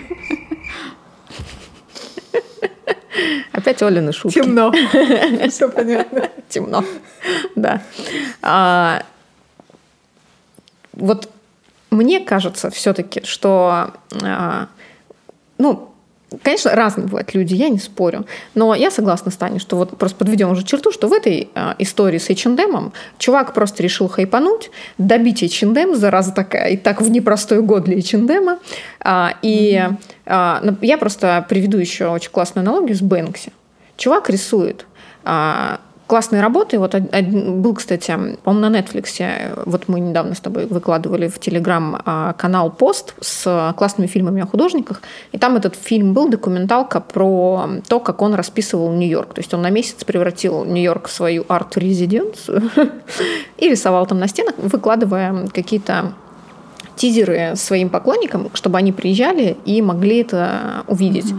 Опять Олины шутки. Темно. Все понятно. Темно. Да. А, вот мне кажется все-таки, что а, ну, Конечно, разные бывают люди, я не спорю. Но я согласна с Таней, что вот просто подведем уже черту, что в этой э, истории с H&M чувак просто решил хайпануть, добить H&M, зараза такая, и так в непростой год для H&M. А, и а, я просто приведу еще очень классную аналогию с Бэнкси. Чувак рисует а, классные работы. Вот был, кстати, по-моему, на Netflix, вот мы недавно с тобой выкладывали в Телеграм канал пост с классными фильмами о художниках, и там этот фильм был, документалка про то, как он расписывал Нью-Йорк. То есть он на месяц превратил Нью-Йорк в свою арт-резиденцию и рисовал там на стенах, выкладывая какие-то тизеры своим поклонникам, чтобы они приезжали и могли это увидеть.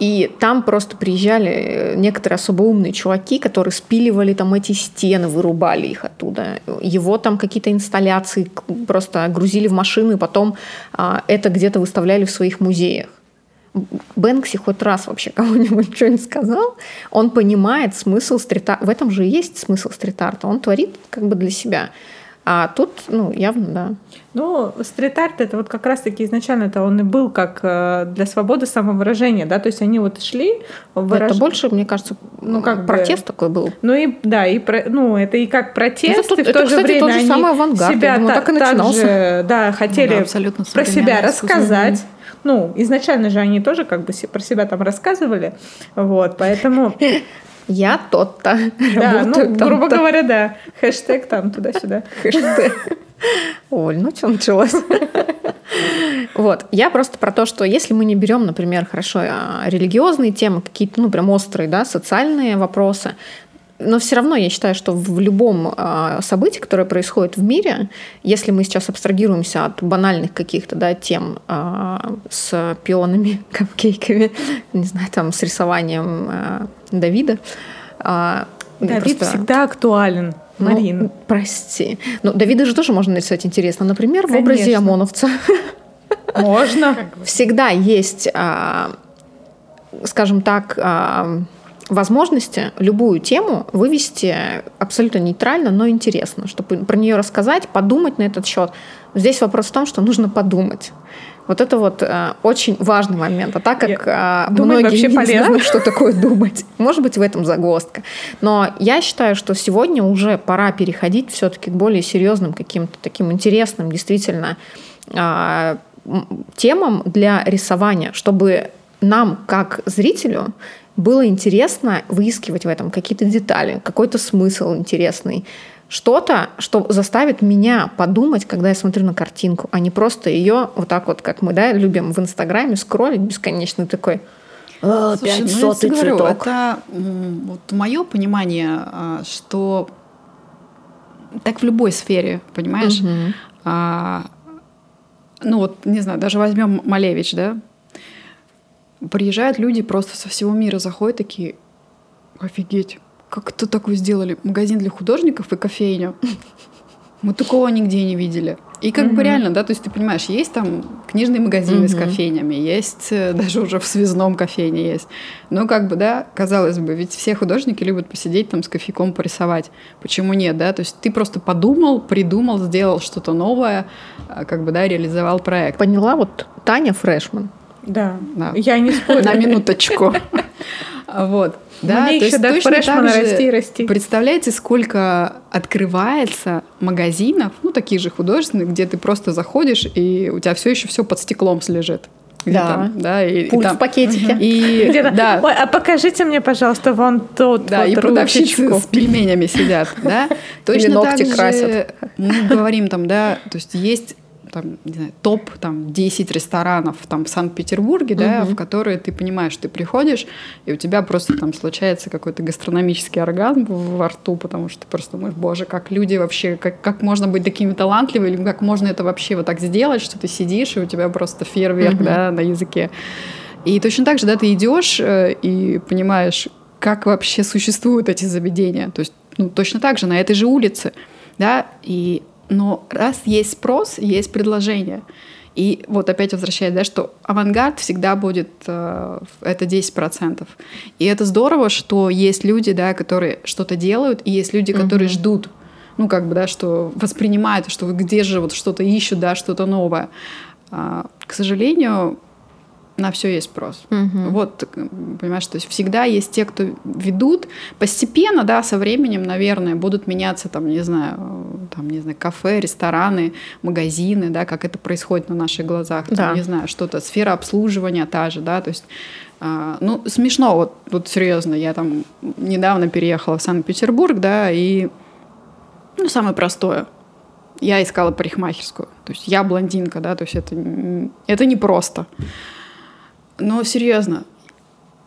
И там просто приезжали э, некоторые особо умные чуваки, которые спиливали там эти стены, вырубали их оттуда. Его там какие-то инсталляции просто грузили в машину и потом а, это где-то выставляли в своих музеях. Бэнкси хоть раз вообще кому-нибудь что-нибудь сказал, он понимает смысл стрит-арта. В этом же есть смысл стрит-арта. Он творит как бы для себя. А тут, ну, явно, да. Ну, стрит-арт это вот как раз-таки изначально это он и был как э, для свободы самовыражения, да, то есть они вот шли выраж... Это больше, мне кажется, ну как протест бы... такой был. Ну и да, и про... ну это и как протест, это, и в то это, же кстати, время тот же они самый авангард, себя думаю, та- так и начинался. Также, да, хотели да, абсолютно про себя рассказать. Ну, изначально же они тоже как бы про себя там рассказывали, вот, поэтому я тот-то. Да, ну, грубо говоря, да. Хэштег там туда-сюда. Хэштег. Оль, ну что началось? Вот, я просто про то, что если мы не берем, например, хорошо, а, религиозные темы, какие-то, ну, прям острые, да, социальные вопросы, но все равно я считаю, что в любом э, событии, которое происходит в мире, если мы сейчас абстрагируемся от банальных каких-то да, тем э, с пионами, капкейками, не знаю, там с рисованием Давида. Э, Давид просто... всегда актуален. Марин. Ну, прости. Ну, Давида же тоже можно нарисовать интересно. Например, Конечно. в образе ОМОНовца. Можно. Всегда есть, скажем так, возможности любую тему вывести абсолютно нейтрально, но интересно, чтобы про нее рассказать, подумать на этот счет. Здесь вопрос в том, что нужно подумать. Вот это вот э, очень важный момент. А так как э, многие вообще не полезно. знают, что такое думать, может быть, в этом загвоздка. Но я считаю, что сегодня уже пора переходить все-таки к более серьезным каким-то таким интересным, действительно, э, темам для рисования, чтобы нам, как зрителю, было интересно выискивать в этом какие-то детали, какой-то смысл интересный, что-то, что заставит меня подумать, когда я смотрю на картинку, а не просто ее вот так вот, как мы да, любим в Инстаграме скроллить бесконечно такой «О, Слушай, 500 ну, говорю, цветок. Это вот мое понимание, а, что так в любой сфере, понимаешь? Угу. А, ну вот, не знаю, даже возьмем Малевич, да? Приезжают люди просто со всего мира, заходят такие, офигеть, как это такое сделали? Магазин для художников и кофейню. Мы такого нигде не видели. И как угу. бы реально, да, то есть ты понимаешь, есть там книжные магазины угу. с кофейнями, есть э, даже уже в связном кофейне есть. Ну, как бы, да, казалось бы, ведь все художники любят посидеть там с кофейком порисовать. Почему нет, да? То есть ты просто подумал, придумал, сделал что-то новое, а, как бы, да, реализовал проект. Поняла, вот Таня Фрешман. Да, да. я не спорю. На минуточку. Вот. Да, Мне то еще до фрешмана расти и расти. Представляете, сколько открывается магазинов, ну, таких же художественных, где ты просто заходишь, и у тебя все еще все под стеклом слежит. Да. Там, да, и, Пульт и там, в пакетике. И, да. Ой, а покажите мне, пожалуйста, вон тот Да, вот и продавщицы с пельменями сидят, да. Точно Или ногти так красят. мы говорим там, да, то есть есть там, не знаю, топ там 10 ресторанов там в Санкт-Петербурге, да, угу. в которые ты понимаешь, ты приходишь, и у тебя просто там случается какой-то гастрономический оргазм во рту, потому что ты просто думаешь, боже, как люди вообще, как, как можно быть такими талантливыми, или как можно это вообще вот так сделать, что ты сидишь, и у тебя просто фейерверк, угу. да, на языке. И точно так же, да, ты идешь э, и понимаешь, как вообще существуют эти заведения. То есть, ну, точно так же на этой же улице, да, и но раз есть спрос, есть предложение. И вот опять возвращаясь, да, что авангард всегда будет э, это 10%. И это здорово, что есть люди, да, которые что-то делают, и есть люди, которые mm-hmm. ждут, ну, как бы, да, что воспринимают, что где же вот что-то ищут, да, что-то новое. А, к сожалению, на все есть спрос. Угу. Вот, понимаешь, то есть всегда есть те, кто ведут. Постепенно, да, со временем, наверное, будут меняться там, не знаю, там, не знаю, кафе, рестораны, магазины, да, как это происходит на наших глазах. Там, да. не знаю, что-то, сфера обслуживания та же, да, то есть а, ну, смешно, вот, вот серьезно, я там недавно переехала в Санкт-Петербург, да, и ну, самое простое. Я искала парикмахерскую. То есть я блондинка, да, то есть это, это непросто. просто. Но серьезно,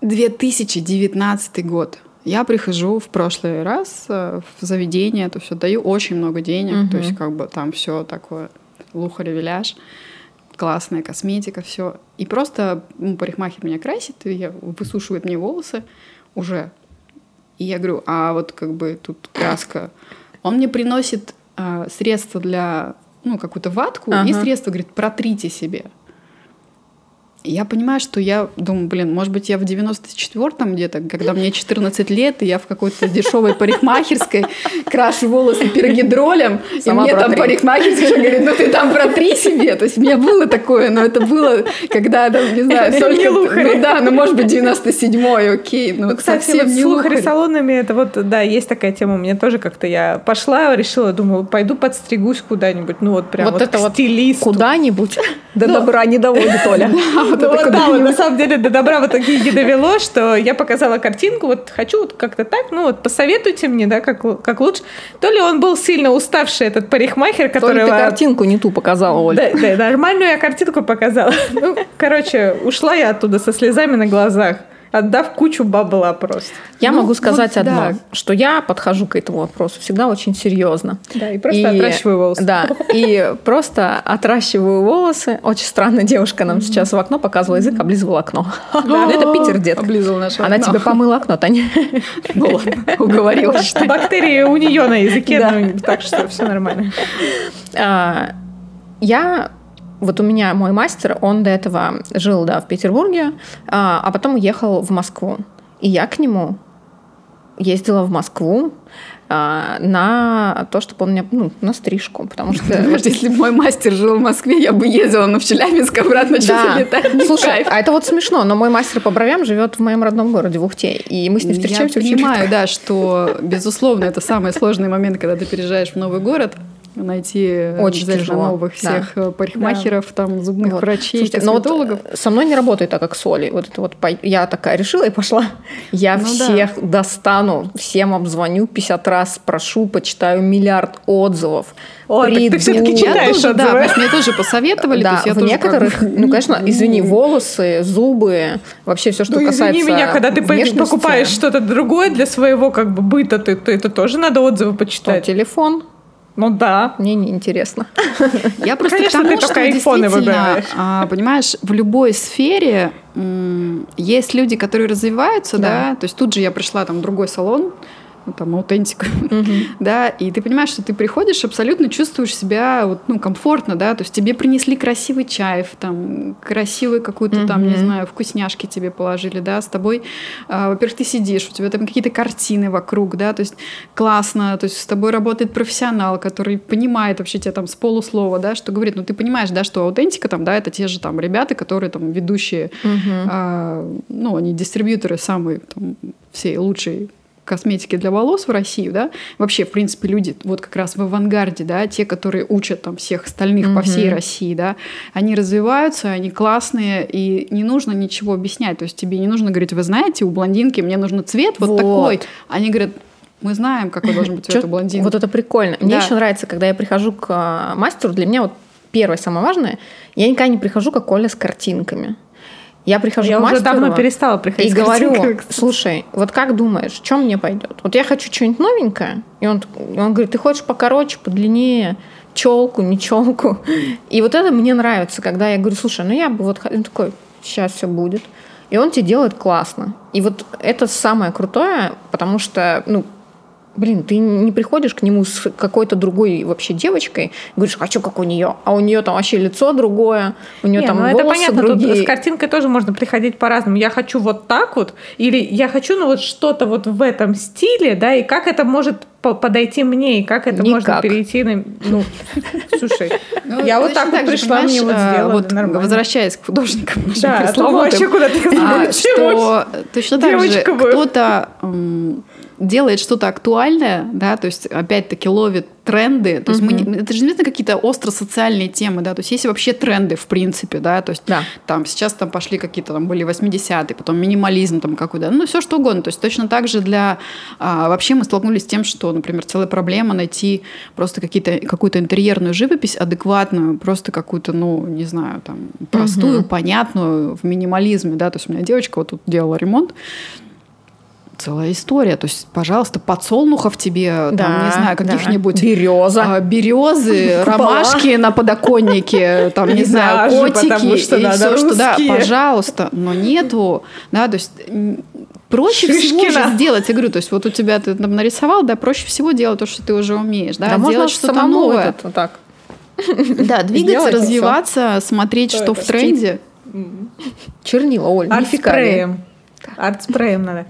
2019 год. Я прихожу в прошлый раз э, в заведение, то все даю очень много денег, угу. то есть как бы там все такое лухарь-виляж, классная косметика, все. И просто ну, парикмахер меня красит, и я, высушивает мне волосы уже. И я говорю, а вот как бы тут краска. Он мне приносит э, средства для, ну, какую-то ватку ага. и средства, говорит, протрите себе я понимаю, что я думаю, блин, может быть, я в 94-м где-то, когда мне 14 лет, и я в какой-то дешевой парикмахерской крашу волосы пирогидролем, и мне там парикмахерская говорит, ну ты там протри себе. То есть у меня было такое, но это было, когда, там, не знаю, только... Ну да, ну может быть, 97-й, окей. Ну, ну кстати, совсем вот с лухари-салонами, это вот, да, есть такая тема. У меня тоже как-то я пошла, решила, думаю, пойду подстригусь куда-нибудь, ну вот прям вот, это вот стилисту. Куда-нибудь до ну, добра не доводит, Оля. Вот ну, вот, да, вот, на самом деле до добра в итоге не довело, что я показала картинку, вот хочу вот как-то так, ну вот посоветуйте мне, да, как, как лучше. То ли он был сильно уставший, этот парикмахер, который... То ли ты картинку не ту показала, Оля. Да, да, нормальную я картинку показала. Ну, короче, ушла я оттуда со слезами на глазах отдав кучу бабла просто. Я ну, могу сказать вот, одно, да. что я подхожу к этому вопросу всегда очень серьезно. Да, и просто и, отращиваю волосы. Да, и просто отращиваю волосы. Очень странно, девушка нам сейчас в окно показывала язык, облизывала окно. Да. Это Питер, дед. Облизывал наше Она тебе помыла окно, Таня. Ну ладно, уговорила. Что бактерии у нее на языке, ну, так что все нормально. А, я вот у меня мой мастер, он до этого жил, да, в Петербурге, а, а потом уехал в Москву. И я к нему ездила в Москву а, на то, чтобы он меня, ну, на стрижку, потому что... Может, если бы мой мастер жил в Москве, я бы ездила, но в Челябинск обратно что-то летать. Слушай, а это вот смешно, но мой мастер по бровям живет в моем родном городе, в Ухте, и мы с ним встречаемся Я понимаю, да, что, безусловно, это самый сложный момент, когда ты переезжаешь в новый город, найти Очень тяжело. новых всех да. парикмахеров, да. там, зубных вот. врачей, Слушайте, косметологов. Но вот со мной не работает так, как с Олей. Вот это вот я такая решила и пошла. Я ну, всех да. достану, всем обзвоню 50 раз, спрошу, почитаю миллиард отзывов. О, приду. ты все-таки читаешь тоже, Да, мне тоже посоветовали. Да, в некоторых, как... ну, конечно, извини, волосы, зубы, вообще все, что ну, касается извини меня, когда ты покупаешь что-то другое для своего как бы быта, ты, то это тоже надо отзывы почитать. Что, телефон? Ну да. Мне не интересно. Я просто Конечно, к тому, ты что действительно, а, понимаешь, в любой сфере есть люди, которые развиваются, да. да, то есть тут же я пришла там в другой салон, там аутентика, да, и ты понимаешь, что ты приходишь, абсолютно чувствуешь себя вот, ну, комфортно, да, то есть тебе принесли красивый чай, там, красивый какую-то там, не знаю, вкусняшки тебе положили, да, с тобой, а, во-первых, ты сидишь, у тебя там какие-то картины вокруг, да, то есть классно, то есть с тобой работает профессионал, который понимает вообще тебя там с полуслова, да, что говорит, ну, ты понимаешь, да, что аутентика там, да, это те же там ребята, которые там ведущие, а, ну, они дистрибьюторы самые там, все лучшие косметики для волос в России, да, вообще, в принципе, люди вот как раз в авангарде, да, те, которые учат там всех остальных mm-hmm. по всей России, да, они развиваются, они классные, и не нужно ничего объяснять, то есть тебе не нужно говорить, вы знаете, у блондинки мне нужен цвет вот, вот. такой, они говорят, мы знаем, какой должен быть цвет у блондинки. Вот это прикольно. Мне еще нравится, когда я прихожу к а, мастеру, для меня вот первое самое важное, я никогда не прихожу как Оля с картинками. Я прихожу я к мастеру. Я уже давно перестала приходить. И говорю, слушай, вот как думаешь, что мне пойдет? Вот я хочу что-нибудь новенькое. И он, он говорит, ты хочешь покороче, подлиннее, челку, не челку. И вот это мне нравится, когда я говорю, слушай, ну я бы вот он такой, сейчас все будет. И он тебе делает классно. И вот это самое крутое, потому что, ну, блин, ты не приходишь к нему с какой-то другой вообще девочкой, говоришь, хочу как у нее, а у нее там вообще лицо другое, у нее не, там ну волосы это понятно, другие. Тут с картинкой тоже можно приходить по-разному. Я хочу вот так вот, или я хочу, ну вот что-то вот в этом стиле, да, и как это может подойти мне, и как это Никак. можно перейти на... Ну, слушай, ну, я вот так вот пришла, мне вот а, сделала, вот Возвращаясь к художникам Да, а вообще куда ты а, что точно так же кто-то делает что-то актуальное, да, то есть опять-таки ловит тренды, то есть мы не, это же не какие-то остро социальные темы, да, то есть есть вообще тренды в принципе, да, то есть да. там сейчас там пошли какие-то там были 80-е, потом минимализм там какой-то, ну все что угодно, то есть точно так же для а, вообще мы столкнулись с тем, что, например, целая проблема найти просто какие-то какую-то интерьерную живопись адекватную, просто какую-то, ну не знаю, там простую, угу. понятную в минимализме, да, то есть у меня девочка вот тут делала ремонт, целая история. То есть, пожалуйста, подсолнухов тебе, да, там, не знаю, каких-нибудь... Да. Береза. А, березы, ромашки на подоконнике, там, не знаю, котики и все, что... Да, пожалуйста. Но нету, да, то есть проще Шишкина. всего же сделать. Я говорю, то есть вот у тебя ты там нарисовал, да, проще всего делать то, что ты уже умеешь, да, да делать что-то новое. Этот, вот так. Да, двигаться, развиваться, смотреть, что в тренде. Чернила, Оль, Арт-спреем. Арт-спреем надо.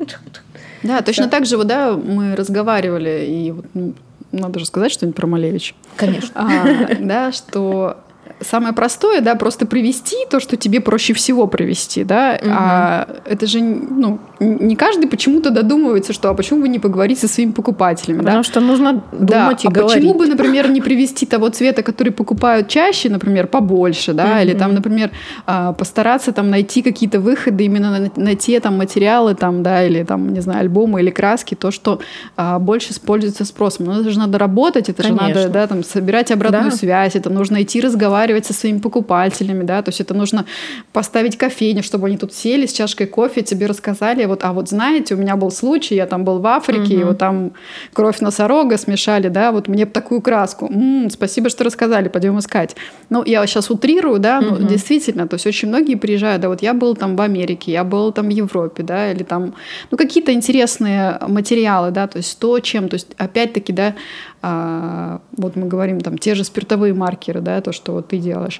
Да, точно да. так же, вот, да, мы разговаривали, и вот, ну, надо же сказать что-нибудь про Малевич. Конечно. А, да, что самое простое, да, просто привести то, что тебе проще всего привести, да, угу. а это же, ну, не каждый почему-то додумывается, что, а почему бы не поговорить со своими покупателями, Потому да? что нужно думать да, и а говорить. почему бы, например, не привести того цвета, который покупают чаще, например, побольше, да, угу. или там, например, а, постараться там найти какие-то выходы именно на, на те там материалы, там, да, или там, не знаю, альбомы или краски, то, что а, больше используется спросом. Но это же надо работать, это Конечно. же надо, да, там, собирать обратную да. связь, это нужно идти разговаривать разговаривать со своими покупателями, да, то есть это нужно поставить кофейню, чтобы они тут сели с чашкой кофе, тебе рассказали, вот, а вот знаете, у меня был случай, я там был в Африке, угу. и вот там кровь носорога смешали, да, вот мне такую краску. М-м, спасибо, что рассказали, пойдем искать. Ну, я сейчас утрирую, да, угу. ну, действительно, то есть очень многие приезжают, да, вот я был там в Америке, я был там в Европе, да, или там, ну, какие-то интересные материалы, да, то есть то, чем, то есть опять-таки, да, а, вот мы говорим там те же спиртовые маркеры, да, то, что вот ты делаешь.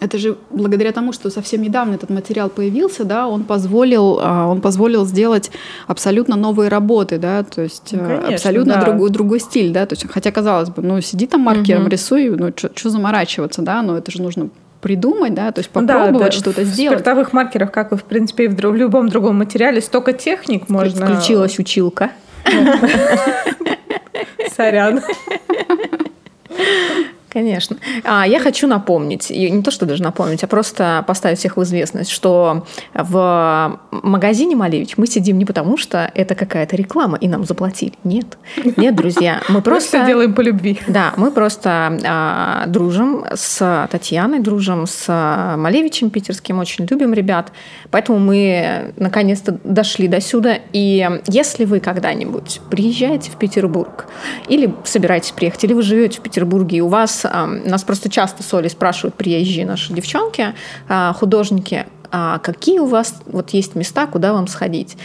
Это же благодаря тому, что совсем недавно этот материал появился, да, он позволил, а, он позволил сделать абсолютно новые работы, да, то есть ну, конечно, абсолютно да. другой, другой стиль, да, то есть, хотя казалось бы, ну сиди там маркером угу. рисуй, ну что заморачиваться, да, но это же нужно придумать, да, то есть попробовать да, что-то сделать. В спиртовых маркерах, как и в принципе и в любом другом материале, столько техник можно. Включилась училка. Сорян. Конечно. А, я хочу напомнить, и не то, что даже напомнить, а просто поставить всех в известность, что в магазине Малевич мы сидим не потому, что это какая-то реклама, и нам заплатили. Нет. Нет, друзья. Мы просто... Мы делаем по любви. Да, мы просто а, дружим с Татьяной, дружим с Малевичем питерским, очень любим ребят. Поэтому мы наконец-то дошли до сюда. И если вы когда-нибудь приезжаете в Петербург или собираетесь приехать, или вы живете в Петербурге, и у вас нас просто часто с Олей спрашивают приезжие наши девчонки, а, художники, а какие у вас вот есть места, куда вам сходить.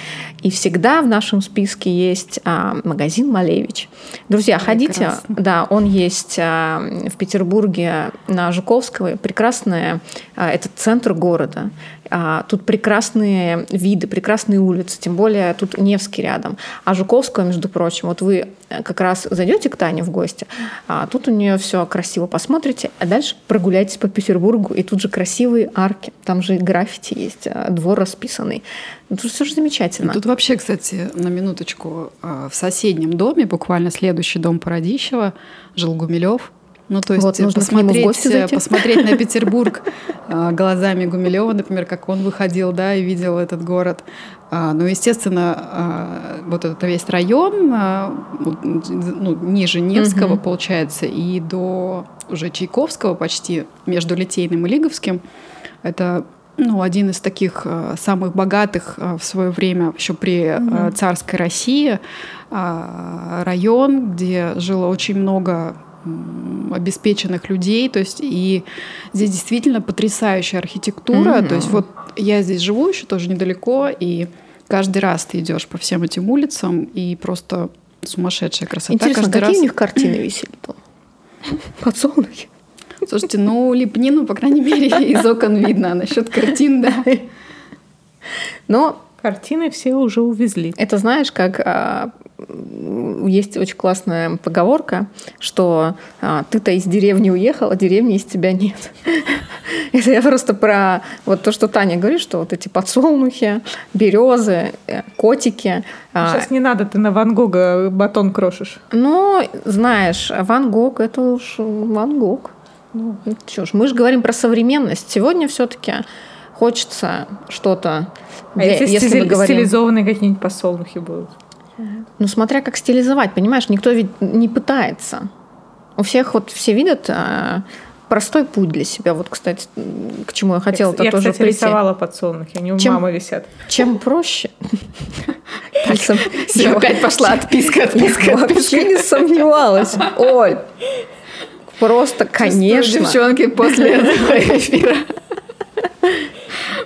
И всегда в нашем списке есть а, магазин Малевич. Друзья, ходите. Да, он есть а, в Петербурге на Жуковского. Прекрасное, а, это центр города. А, тут прекрасные виды, прекрасные улицы, тем более тут Невский рядом. А Жуковского, между прочим, вот вы э, как раз зайдете к Тане в гости, а тут у нее все красиво посмотрите, а дальше прогуляйтесь по Петербургу, и тут же красивые арки, там же граффити есть, а, двор расписанный. Ну, тут все же замечательно. Тут вообще, кстати, на минуточку, а, в соседнем доме, буквально следующий дом Породищева, жил Гумилев, ну, то есть вот, нужно посмотреть, посмотреть на Петербург э, глазами Гумилева, например, как он выходил, да, и видел этот город. А, ну, естественно, а, вот этот весь район, а, ну, ниже Невского, угу. получается, и до уже Чайковского почти, между Литейным и Лиговским, это ну, один из таких самых богатых в свое время, еще при угу. царской России, район, где жило очень много обеспеченных людей, то есть и здесь действительно потрясающая архитектура, mm-hmm. то есть вот я здесь живу еще тоже недалеко, и каждый раз ты идешь по всем этим улицам, и просто сумасшедшая красота. Интересно, каждый какие раз... у них картины висели там? Подсолнухи? Слушайте, ну лепнину, по крайней мере, из окон видно, а насчет картин, да. Но Картины все уже увезли. Это знаешь, как а, есть очень классная поговорка, что а, ты-то из деревни уехал, а деревни из тебя нет. Это я просто про вот то, что Таня говорит, что вот эти подсолнухи, березы, э, котики. Сейчас а, не надо, ты на Ван Гога батон крошишь. Ну, знаешь, Ван Гог это уж Ван Гог. Ну, что ж, мы же говорим про современность. Сегодня все-таки хочется что-то. А если, если стили- говорим... стилизованные какие-нибудь подсолнухи будут? Ну, смотря как стилизовать, понимаешь, никто ведь не пытается. У всех вот все видят а, простой путь для себя. Вот, кстати, к чему я хотела я, я, тоже кстати, прийти. рисовала подсолнухи, они у чем, мамы висят. Чем проще. Опять пошла отписка, отписка, Вообще не сомневалась. Оль, просто, конечно. Девчонки после этого эфира.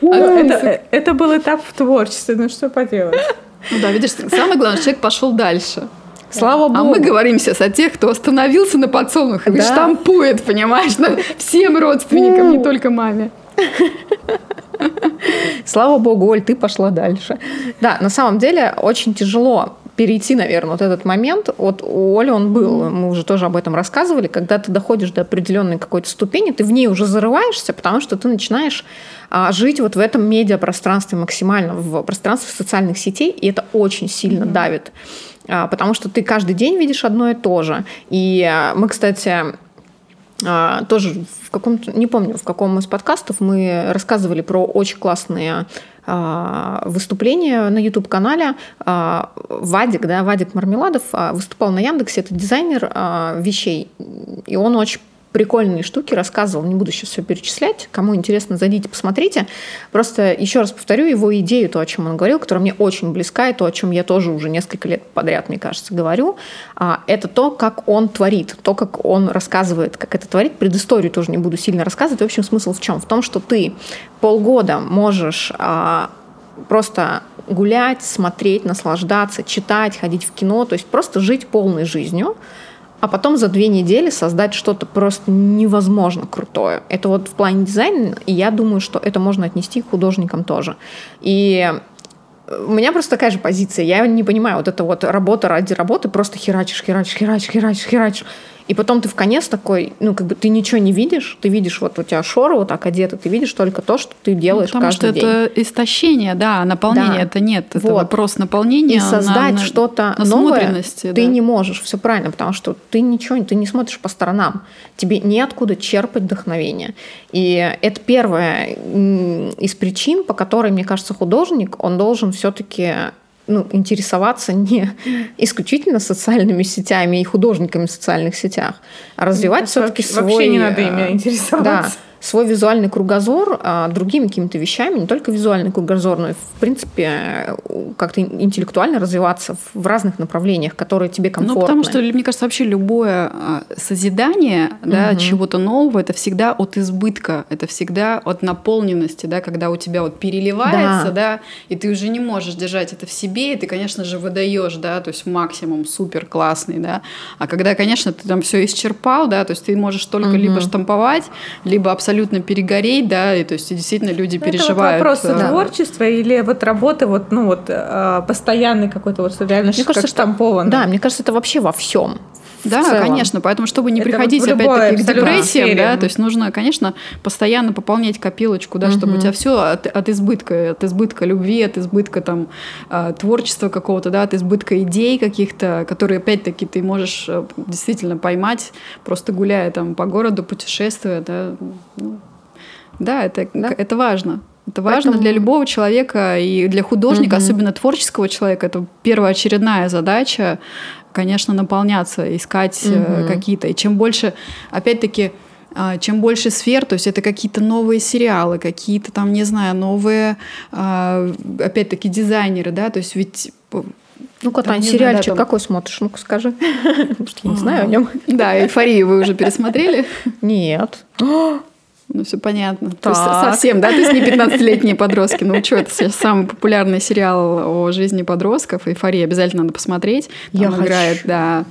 Это, это был этап в творчестве, ну что поделать. Ну да, видишь, самое главное, человек пошел дальше. Слава Богу. А мы говорим сейчас о тех, кто остановился на подсолнухах да. и штампует, понимаешь, на всем родственникам, не только маме. Слава Богу, Оль, ты пошла дальше. Да, на самом деле очень тяжело перейти, наверное, вот этот момент. Вот у Оли он был, мы уже тоже об этом рассказывали, когда ты доходишь до определенной какой-то ступени, ты в ней уже зарываешься, потому что ты начинаешь а, жить вот в этом медиапространстве максимально, в пространстве социальных сетей, и это очень сильно mm-hmm. давит, а, потому что ты каждый день видишь одно и то же. И а, мы, кстати, тоже в каком-то, не помню, в каком из подкастов мы рассказывали про очень классные а, выступления на YouTube-канале. А, Вадик, да, Вадик Мармеладов выступал на Яндексе, это дизайнер вещей, и он очень прикольные штуки рассказывал. Не буду сейчас все перечислять. Кому интересно, зайдите, посмотрите. Просто еще раз повторю его идею, то, о чем он говорил, которая мне очень близка, и то, о чем я тоже уже несколько лет подряд, мне кажется, говорю. А, это то, как он творит, то, как он рассказывает, как это творит. Предысторию тоже не буду сильно рассказывать. В общем, смысл в чем? В том, что ты полгода можешь а, просто гулять, смотреть, наслаждаться, читать, ходить в кино, то есть просто жить полной жизнью, а потом за две недели создать что-то просто невозможно крутое. Это вот в плане дизайна, и я думаю, что это можно отнести к художникам тоже. И у меня просто такая же позиция. Я не понимаю, вот это вот работа ради работы, просто херачишь, херачишь, херачишь, херачишь, херачишь. И потом ты в конец такой, ну, как бы ты ничего не видишь, ты видишь, вот у тебя шоры вот так одеты, ты видишь только то, что ты делаешь ну, потому каждый что это истощение, да, наполнения да. это нет, это вот. вопрос наполнения. И создать на, что-то новое ты да. не можешь, все правильно, потому что ты ничего, ты не смотришь по сторонам, тебе неоткуда черпать вдохновение. И это первая из причин, по которой, мне кажется, художник, он должен все-таки ну, интересоваться не исключительно социальными сетями и художниками в социальных сетях, а развивать все-таки свой... Вообще не надо ими э, интересоваться. Да, свой визуальный кругозор а, другими какими-то вещами, не только визуальный кругозор, но и, в принципе, как-то интеллектуально развиваться в разных направлениях, которые тебе комфортны. Ну, потому что, мне кажется, вообще любое а, созидание угу. да, чего-то нового, это всегда от избытка, это всегда от наполненности, да, когда у тебя вот переливается, да. да, и ты уже не можешь держать это в себе, и ты, конечно же, выдаешь, да, то есть максимум супер классный, да, а когда, конечно, ты там все исчерпал, да, то есть ты можешь только угу. либо штамповать, либо абсолютно перегореть, да, и то есть действительно люди это переживают. Это вопрос да. творчества или вот работы, вот, ну вот а, постоянный какой-то вот реально мне кажется, штампован. Да, мне кажется, это вообще во всем. Да, целом. конечно. Поэтому, чтобы не это приходить вот опять-таки к депрессиям, да, то есть нужно, конечно, постоянно пополнять копилочку, да, чтобы угу. у тебя все от, от избытка, от избытка любви, от избытка там а, творчества какого-то, да, от избытка идей каких-то, которые опять-таки ты можешь э, действительно поймать, просто гуляя там по городу, путешествуя, да. Ну, да, это, да? это важно. Это важно Поэтому... для любого человека и для художника, угу. особенно творческого человека. Это первоочередная задача, конечно, наполняться, искать угу. какие-то. И чем больше, опять-таки, а, чем больше сфер, то есть это какие-то новые сериалы, какие-то там, не знаю, новые, а, опять-таки, дизайнеры, да, то есть ведь ну-ка, Тань, сериальчик да, там... какой смотришь? Ну-ка, скажи. Потому что я не знаю о нем. Да, «Эйфорию» вы уже пересмотрели? Нет. Ну, все понятно. Так. То есть совсем, да? То есть не 15-летние подростки. Ну, что, это сейчас самый популярный сериал о жизни подростков. «Эйфория» обязательно надо посмотреть. Там Я играет, хочу. да,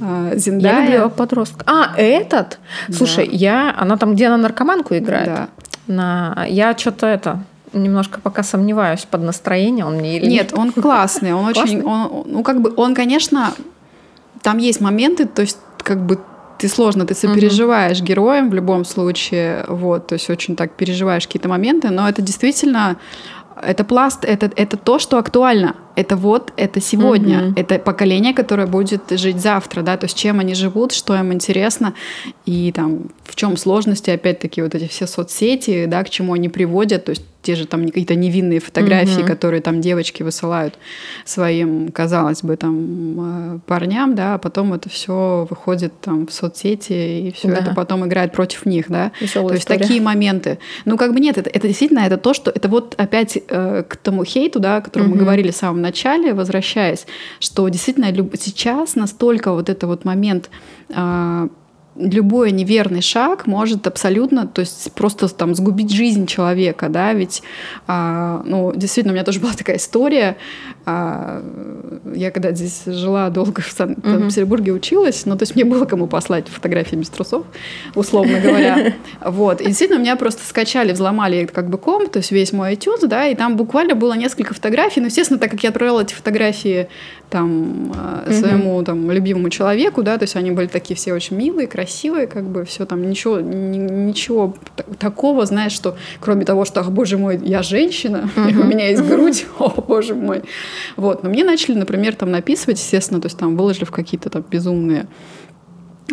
а, Зиндая. Я люблю подростка. А, этот? Да. Слушай, я... Она там, где она наркоманку играет? Да. На... Я что-то это немножко пока сомневаюсь под настроение он мне или нет. Нет, он классный, он очень, он, ну как бы, он, конечно, там есть моменты, то есть как бы ты сложно, ты сопереживаешь угу. героям в любом случае, вот, то есть очень так переживаешь какие-то моменты, но это действительно это пласт, это, это то, что актуально. Это вот, это сегодня. Mm-hmm. Это поколение, которое будет жить завтра, да, то есть чем они живут, что им интересно, и там в чем сложности, опять-таки, вот эти все соцсети, да, к чему они приводят, то есть те же там какие-то невинные фотографии, угу. которые там девочки высылают своим, казалось бы, там э, парням, да, а потом это все выходит там в соцсети, и все да. это потом играет против них, да. Веселая то есть история. такие моменты. Ну, как бы нет, это, это действительно это то, что это вот опять э, к тому хейту, да, о котором угу. мы говорили в самом начале, возвращаясь, что действительно сейчас настолько вот это вот момент э, любой неверный шаг может абсолютно, то есть просто там сгубить жизнь человека, да, ведь, а, ну, действительно, у меня тоже была такая история, а, я когда здесь жила долго в Санкт-Петербурге училась, ну, то есть мне было кому послать фотографии без трусов, условно говоря, вот, и действительно меня просто скачали, взломали как бы комп, то есть весь мой iTunes, да, и там буквально было несколько фотографий, ну, естественно, так как я отправила эти фотографии там а, своему там любимому человеку, да, то есть они были такие все очень милые, красивые, красивой, как бы все там, ничего, ничего такого, знаешь, что кроме того, что, ах, боже мой, я женщина, uh-huh. у меня есть грудь, о, боже мой. Вот, но мне начали, например, там написывать, естественно, то есть там выложили в какие-то там безумные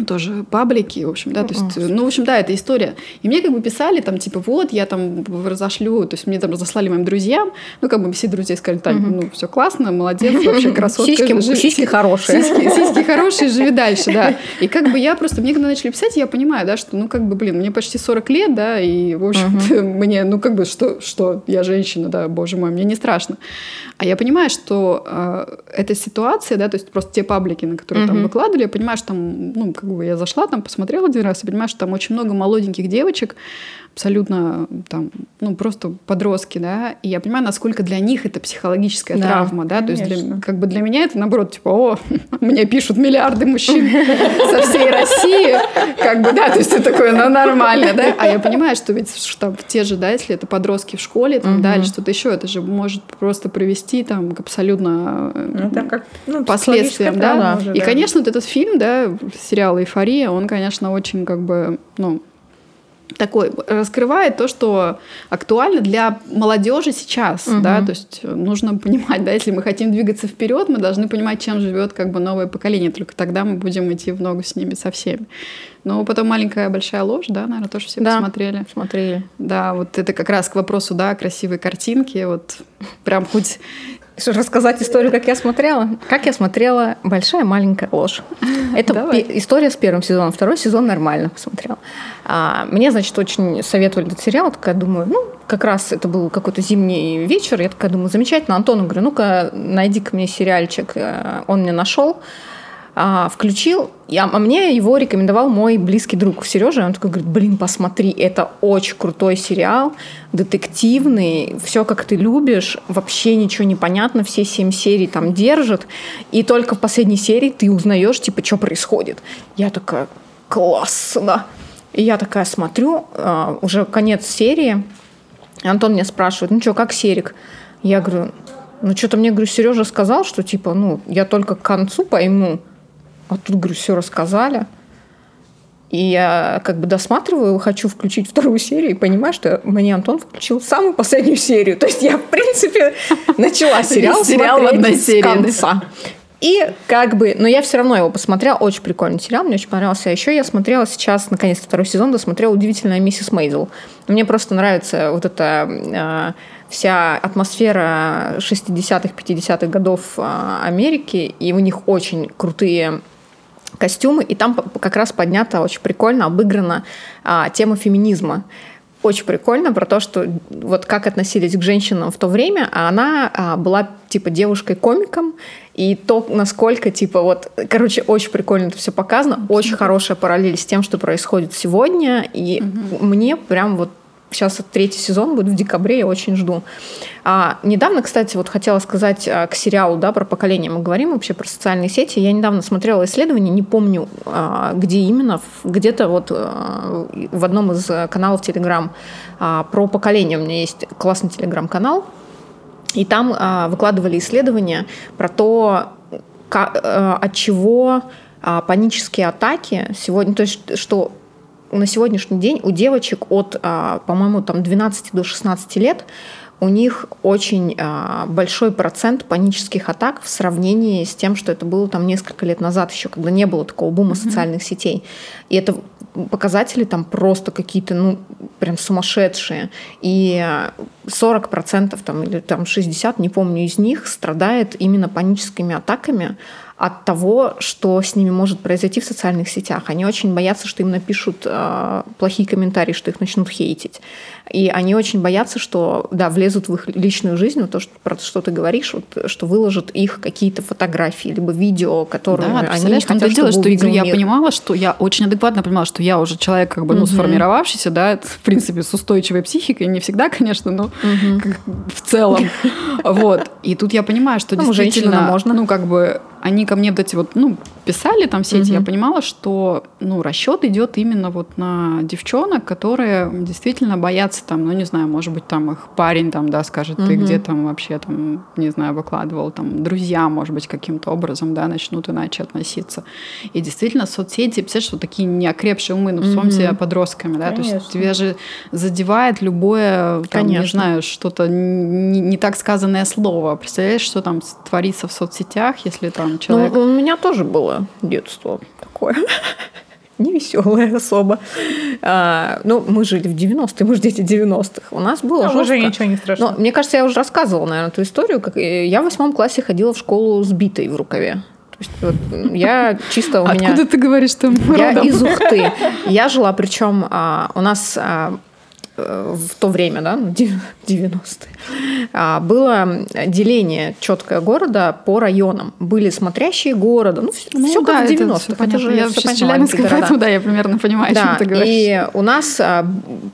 тоже паблики, в общем, да, то есть, ну, в общем, да, это история. И мне как бы писали там, типа, вот, я там разошлю, то есть мне там разослали моим друзьям, ну, как бы все друзья сказали, Тань, ну, все классно, молодец, вообще красотка. Сиськи, жи, сиськи хорошие. Сиськи, сиськи хорошие, живи дальше, да. И как бы я просто, мне когда начали писать, я понимаю, да, что, ну, как бы, блин, мне почти 40 лет, да, и, в общем мне, ну, как бы, что, что, я женщина, да, боже мой, мне не страшно. А я понимаю, что э, эта ситуация, да, то есть просто те паблики, на которые там выкладывали, я понимаю, что там, ну, как бы я зашла там, посмотрела один раз и понимаю, что там очень много молоденьких девочек, абсолютно там, ну, просто подростки, да, и я понимаю, насколько для них это психологическая да, травма, да, конечно. то есть для, как бы для меня это наоборот, типа, о, мне пишут миллиарды мужчин со всей России, как бы, да, то есть это такое, ну, нормально, да, а я понимаю, что ведь там те же, да, если это подростки в школе, там, да, или что-то еще, это же может просто привести там к абсолютно ну, ну, последствиям, да, и, конечно, вот этот фильм, да, сериал «Эйфория», он, конечно, очень как бы, ну, такой раскрывает то, что актуально для молодежи сейчас, угу. да, то есть нужно понимать, да, если мы хотим двигаться вперед, мы должны понимать, чем живет как бы новое поколение, только тогда мы будем идти в ногу с ними со всеми. Ну, потом маленькая большая ложь, да, наверное, тоже все да, посмотрели. Смотрели. Да, вот это как раз к вопросу, да, красивой картинки, вот прям хоть рассказать историю, как я смотрела? Как я смотрела «Большая маленькая ложь». Это Давай. история с первым сезоном. Второй сезон нормально посмотрела. А, мне, значит, очень советовали этот сериал. Такая думаю, ну, как раз это был какой-то зимний вечер. Я такая думаю, замечательно. Антону говорю, ну-ка, найди-ка мне сериальчик. Э, Он мне нашел. А, включил, я, а мне его рекомендовал мой близкий друг Сережа. Он такой говорит, блин, посмотри, это очень крутой сериал, детективный, все как ты любишь, вообще ничего не понятно, все семь серий там держат, и только в последней серии ты узнаешь, типа, что происходит. Я такая, классно. И я такая смотрю, а, уже конец серии, Антон меня спрашивает, ну что, как Серик? Я говорю, ну что-то мне, говорю, Сережа сказал, что типа, ну, я только к концу пойму. А тут, говорю, все рассказали. И я как бы досматриваю, хочу включить вторую серию и понимаю, что мне Антон включил самую последнюю серию. То есть я, в принципе, начала сериал Сериал в одной серии, конца. И как бы, но я все равно его посмотрела, очень прикольный сериал, мне очень понравился. А еще я смотрела сейчас, наконец-то второй сезон, досмотрела «Удивительная миссис Мейзел». Мне просто нравится вот эта э, вся атмосфера 60-х, 50-х годов э, Америки, и у них очень крутые костюмы, и там как раз поднята очень прикольно, обыграна а, тема феминизма. Очень прикольно про то, что вот как относились к женщинам в то время, а она а, была типа девушкой-комиком, и то, насколько, типа, вот, короче, очень прикольно это все показано, очень хорошая параллель с тем, что происходит сегодня, и мне прям вот сейчас третий сезон будет в декабре, я очень жду. А, недавно, кстати, вот хотела сказать а, к сериалу, да, про поколение мы говорим вообще про социальные сети. Я недавно смотрела исследование, не помню, а, где именно, где-то вот а, в одном из э, каналов Телеграм а, про поколение. У меня есть классный Телеграм-канал, и там а, выкладывали исследования про то, ка- э, от чего а, панические атаки сегодня, то есть что на сегодняшний день у девочек от, а, по-моему, там 12 до 16 лет у них очень а, большой процент панических атак в сравнении с тем, что это было там несколько лет назад еще, когда не было такого бума социальных сетей. И это показатели там просто какие-то, ну, прям сумасшедшие. И а, 40% там, или там 60%, не помню, из них страдает именно паническими атаками от того, что с ними может произойти в социальных сетях. Они очень боятся, что им напишут э, плохие комментарии, что их начнут хейтить. И они очень боятся, что, да, влезут в их личную жизнь, вот то, что, про что ты говоришь, вот, что выложат их какие-то фотографии, либо видео, которые Да, они том-то хотят, и дело, чтобы что Игорь, я понимала, что я очень адекватно понимала, что я уже человек как бы, ну, Мгм. сформировавшийся, да, в принципе, с устойчивой психикой, не всегда, конечно, но как в целом. Вот. И тут я понимаю, что Ну, действительно, можно. ну, как бы, они ко мне вот эти вот, ну, писали там все эти, я понимала, что, ну, расчет идет именно вот на девчонок, которые действительно боятся там, ну, не знаю, может быть, там их парень там, да, скажет, ты Мгм. где там вообще там, не знаю, выкладывал, там, друзья, может быть, каким-то образом, да, начнут иначе относиться. И действительно, соцсети, представляешь, вот такие неокрепшие умы, ну, в Мгм. числе подростками, да, то Конечно. есть тебя же задевает любое, там, не знаю, что-то не, не так сказанное слово. Представляешь, что там творится в соцсетях, если там человек... Ну, у меня тоже было детство такое. Не веселое особо. А, ну, мы жили в 90-е, мы же дети 90-х. У нас было А уже ничего не страшно. Но мне кажется, я уже рассказывала, наверное, эту историю. Как э, я в восьмом классе ходила в школу с битой в рукаве. То есть вот, я чисто у меня... Откуда ты говоришь, что Я родом? из Ухты. Я жила, причем а, у нас а, в то время, да, ну, дев- 90-е, а, было деление четкое города по районам. Были смотрящие города, ну, все, Ну как да, в это 90-х. всё это же Я вообще Челябинска, поэтому да, я примерно понимаю, о чем Да, ты говоришь. и у нас а,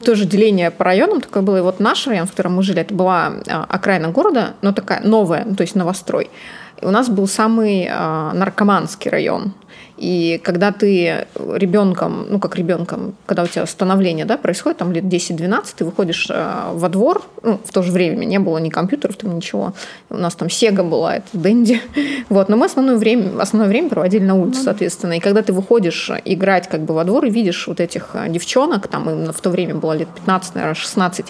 тоже деление по районам такое было. И вот наш район, в котором мы жили, это была а, окраина города, но такая новая, ну, то есть новострой. И у нас был самый а, наркоманский район. И когда ты ребенком, ну как ребенком, когда у тебя становление да, происходит, там лет 10-12, ты выходишь э, во двор, ну, в то же время не было ни компьютеров, там ничего. У нас там Сега была, это Дэнди. Вот, но мы основное время, основное время проводили на улице, соответственно. И когда ты выходишь играть как бы во двор и видишь вот этих э, девчонок, там им в то время было лет 15, наверное, 16,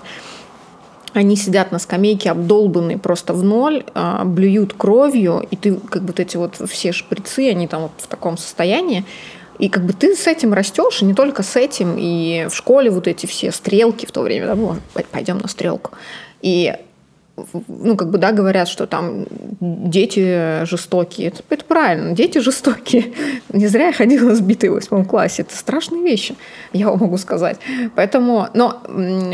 они сидят на скамейке обдолбанные просто в ноль, а, блюют кровью, и ты как бы вот эти вот все шприцы, они там вот в таком состоянии. И как бы ты с этим растешь, и не только с этим, и в школе вот эти все стрелки в то время, да, пойдем на стрелку. И ну, как бы, да, говорят, что там дети жестокие. Это, это правильно, дети жестокие. Не зря я ходила сбитой в восьмом классе. Это страшные вещи, я вам могу сказать. Поэтому, но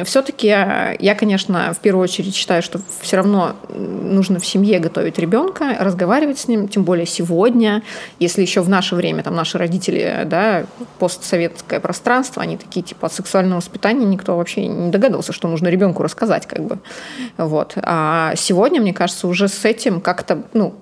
все-таки я, конечно, в первую очередь считаю, что все равно нужно в семье готовить ребенка, разговаривать с ним, тем более сегодня, если еще в наше время, там, наши родители, да, постсоветское пространство, они такие, типа, от сексуального воспитания никто вообще не догадывался, что нужно ребенку рассказать, как бы. Вот. А сегодня, мне кажется, уже с этим как-то, ну,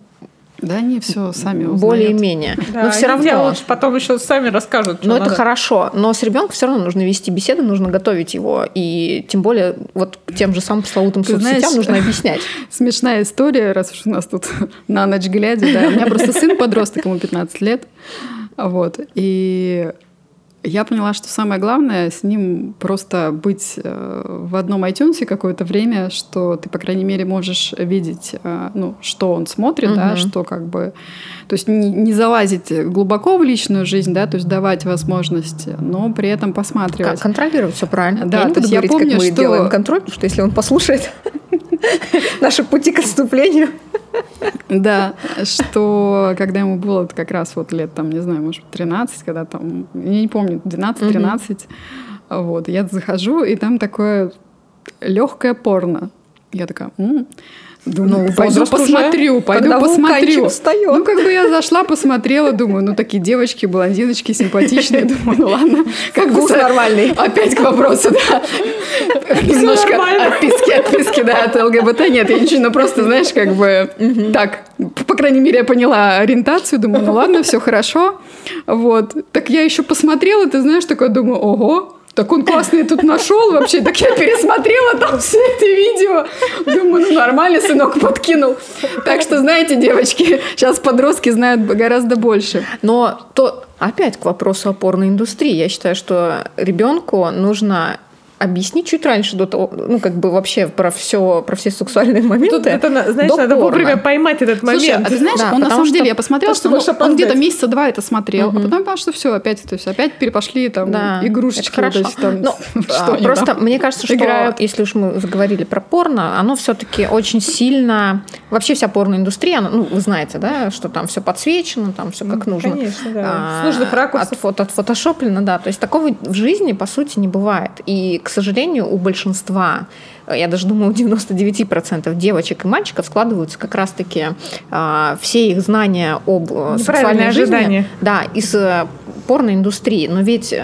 да, они все сами узнают. Более-менее. Да, но все равно. Делают, потом еще сами расскажут. Но это хорошо. Но с ребенком все равно нужно вести беседы, нужно готовить его. И тем более вот тем же самым пресловутым Ты соцсетям знаешь, нужно объяснять. Смешная история, раз уж у нас тут на ночь глядя. Да. У меня просто сын подросток, ему 15 лет. Вот. И я поняла, что самое главное с ним просто быть э, в одном iTunes какое-то время, что ты, по крайней мере, можешь видеть, э, ну, что он смотрит, угу. да, что как бы... То есть не, не залазить глубоко в личную жизнь, да, то есть давать возможность, но при этом посматривать. Как контролировать все правильно. Да, я то есть я помню, как мы что... делаем контроль, потому что если он послушает наши пути к отступлению, да, что когда ему было как раз вот лет, там, не знаю, может, 13, когда там, я не помню, 12-13, вот, я захожу, и там такое легкое порно. Я такая, Думаю, ну, пойду посмотрю, уже, пойду посмотрю. Встает. Ну, как бы я зашла, посмотрела, думаю, ну, такие девочки, блондиночки симпатичные. Думаю, ну, ладно. Как Вкус нормальный. Опять к вопросу, да. Немножко отписки, отписки, да, от ЛГБТ. Нет, я ничего, ну, просто, знаешь, как бы так, по крайней мере, я поняла ориентацию, думаю, ну, ладно, все хорошо. Вот. Так я еще посмотрела, ты знаешь, такое думаю, ого, так он классный тут нашел вообще. Так я пересмотрела там все это видео. Думаю, ну нормально, сынок подкинул. Так что, знаете, девочки, сейчас подростки знают гораздо больше. Но то опять к вопросу опорной индустрии. Я считаю, что ребенку нужно объяснить чуть раньше до того, ну, как бы вообще про все, про все сексуальные моменты. Тут это, знаешь, надо порно. вовремя поймать этот момент. Слушай, а ты знаешь, да, он на самом что, деле, я посмотрела, что, что он, он где-то месяца два это смотрел, угу. а потом понял, что все, опять, то есть опять перепошли там да, игрушечки. Хорошо. Вот там, ну, что просто там мне кажется, что играют. если уж мы заговорили про порно, оно все-таки очень сильно, вообще вся порноиндустрия, она, ну, вы знаете, да, что там все подсвечено, там все как нужно. Конечно, да. А, С нужных ракурсов. От фотошоплено, да. То есть такого в жизни, по сути, не бывает. И, к сожалению, у большинства, я даже думаю, у 99% девочек и мальчиков складываются как раз-таки э, все их знания об э, сексуальной жизни ожидания. да, из э, порноиндустрии. Но ведь э,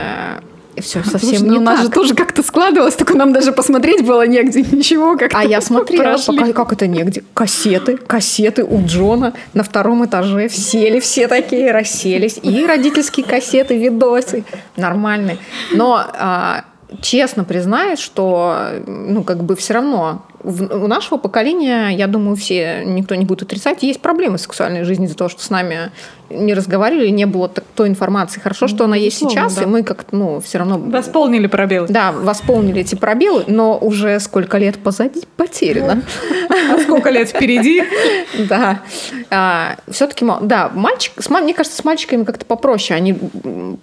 все совсем Слушай, ну, не у нас так. же тоже как-то складывалось, только нам даже посмотреть было негде, ничего как-то А я смотрела, пока, как это негде? Кассеты, кассеты у Джона на втором этаже, сели все такие, расселись, и родительские кассеты, видосы, нормальные. Но а, честно признаюсь, что ну, как бы все равно у нашего поколения, я думаю, все, никто не будет отрицать, есть проблемы сексуальной жизнью из-за того, что с нами не разговаривали, не было той информации. Хорошо, что она есть сейчас, да. и мы как-то, ну, все равно... Восполнили пробелы. Да, восполнили эти пробелы, но уже сколько лет позади потеряно. А сколько лет впереди? Да. А, Все-таки, да, мальчик, мне кажется, с мальчиками как-то попроще. Они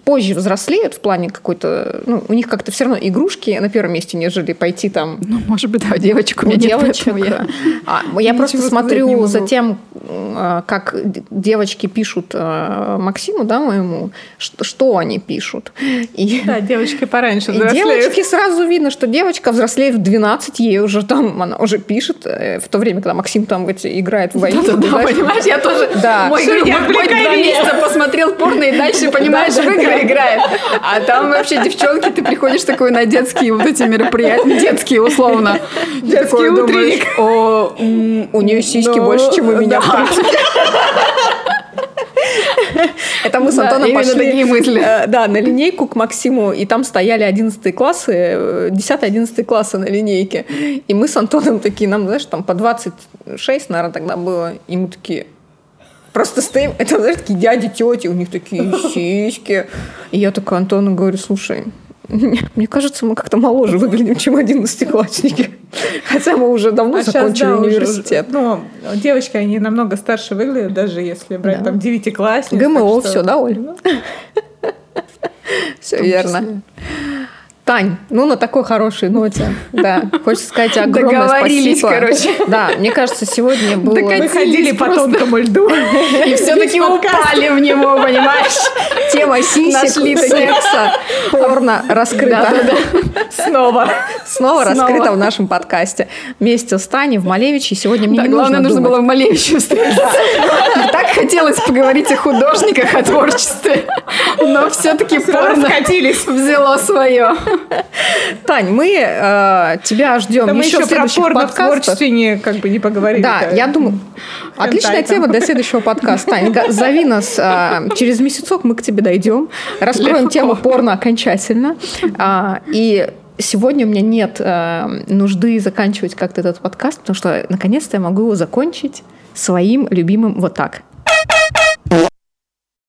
позже взрослеют в плане какой-то... Ну, у них как-то все равно игрушки на первом месте, нежели пойти там... Ну, может быть, да, девочку у меня девочек. Я, а, я просто смотрю за тем, а, как девочки пишут Максиму, да, моему, что, что они пишут. И, да, девочки пораньше взрослеют. И девочки сразу видно, что девочка взрослеет в 12, ей уже там, она уже пишет, э, в то время, когда Максим там эти, играет в войну. Да, да, понимаешь, я тоже да. мой, мой, мой два месяца посмотрел порно и дальше, понимаешь, в игры играет. А там вообще девчонки, ты приходишь такой на детские вот эти мероприятия, детские условно. Детские такой думаешь, о, у нее сиськи ну, больше, чем у меня да. Это мы с Антоном да, пошли такие мысли. Э, да, на линейку к Максиму, и там стояли 11 классы, 10-11 э, классы на линейке. И мы с Антоном такие, нам, знаешь, там по 26, наверное, тогда было, и мы такие, просто стоим, это, знаешь, такие дяди, тети, у них такие сиськи. И я такая Антону говорю, слушай, мне кажется, мы как-то моложе выглядим, чем одиннадцатиклассники. Хотя мы уже давно а закончили сейчас, да, университет. Уже, ну, девочки, они намного старше выглядят, даже если брать да. там девятиклассниц. ГМО, все, да, Оль? Все верно. Тань, ну на такой хорошей ноте, да, хочется сказать огромное Договорились, спасибо. короче. Да, мне кажется, сегодня было... Мы ходили по тонкому льду. И все-таки упали в него, понимаешь? Тема сисек, секса, порно раскрыта. Снова. Снова, раскрыта в нашем подкасте. Вместе с Таней в Малевиче. Сегодня мне не главное, нужно было в Малевиче встретиться. Так хотелось поговорить о художниках, о творчестве. Но все-таки порно взяло свое. Тань, мы э, тебя ждем Да мы еще еще про порно в творчестве не, как бы не поговорили. Да, я думаю, отличная там. тема для следующего подкаста. Тань, зови нас а, через месяцок, мы к тебе дойдем, раскроем Легко. тему порно окончательно. А, и сегодня у меня нет а, нужды заканчивать как-то этот подкаст, потому что наконец-то я могу его закончить своим любимым вот так.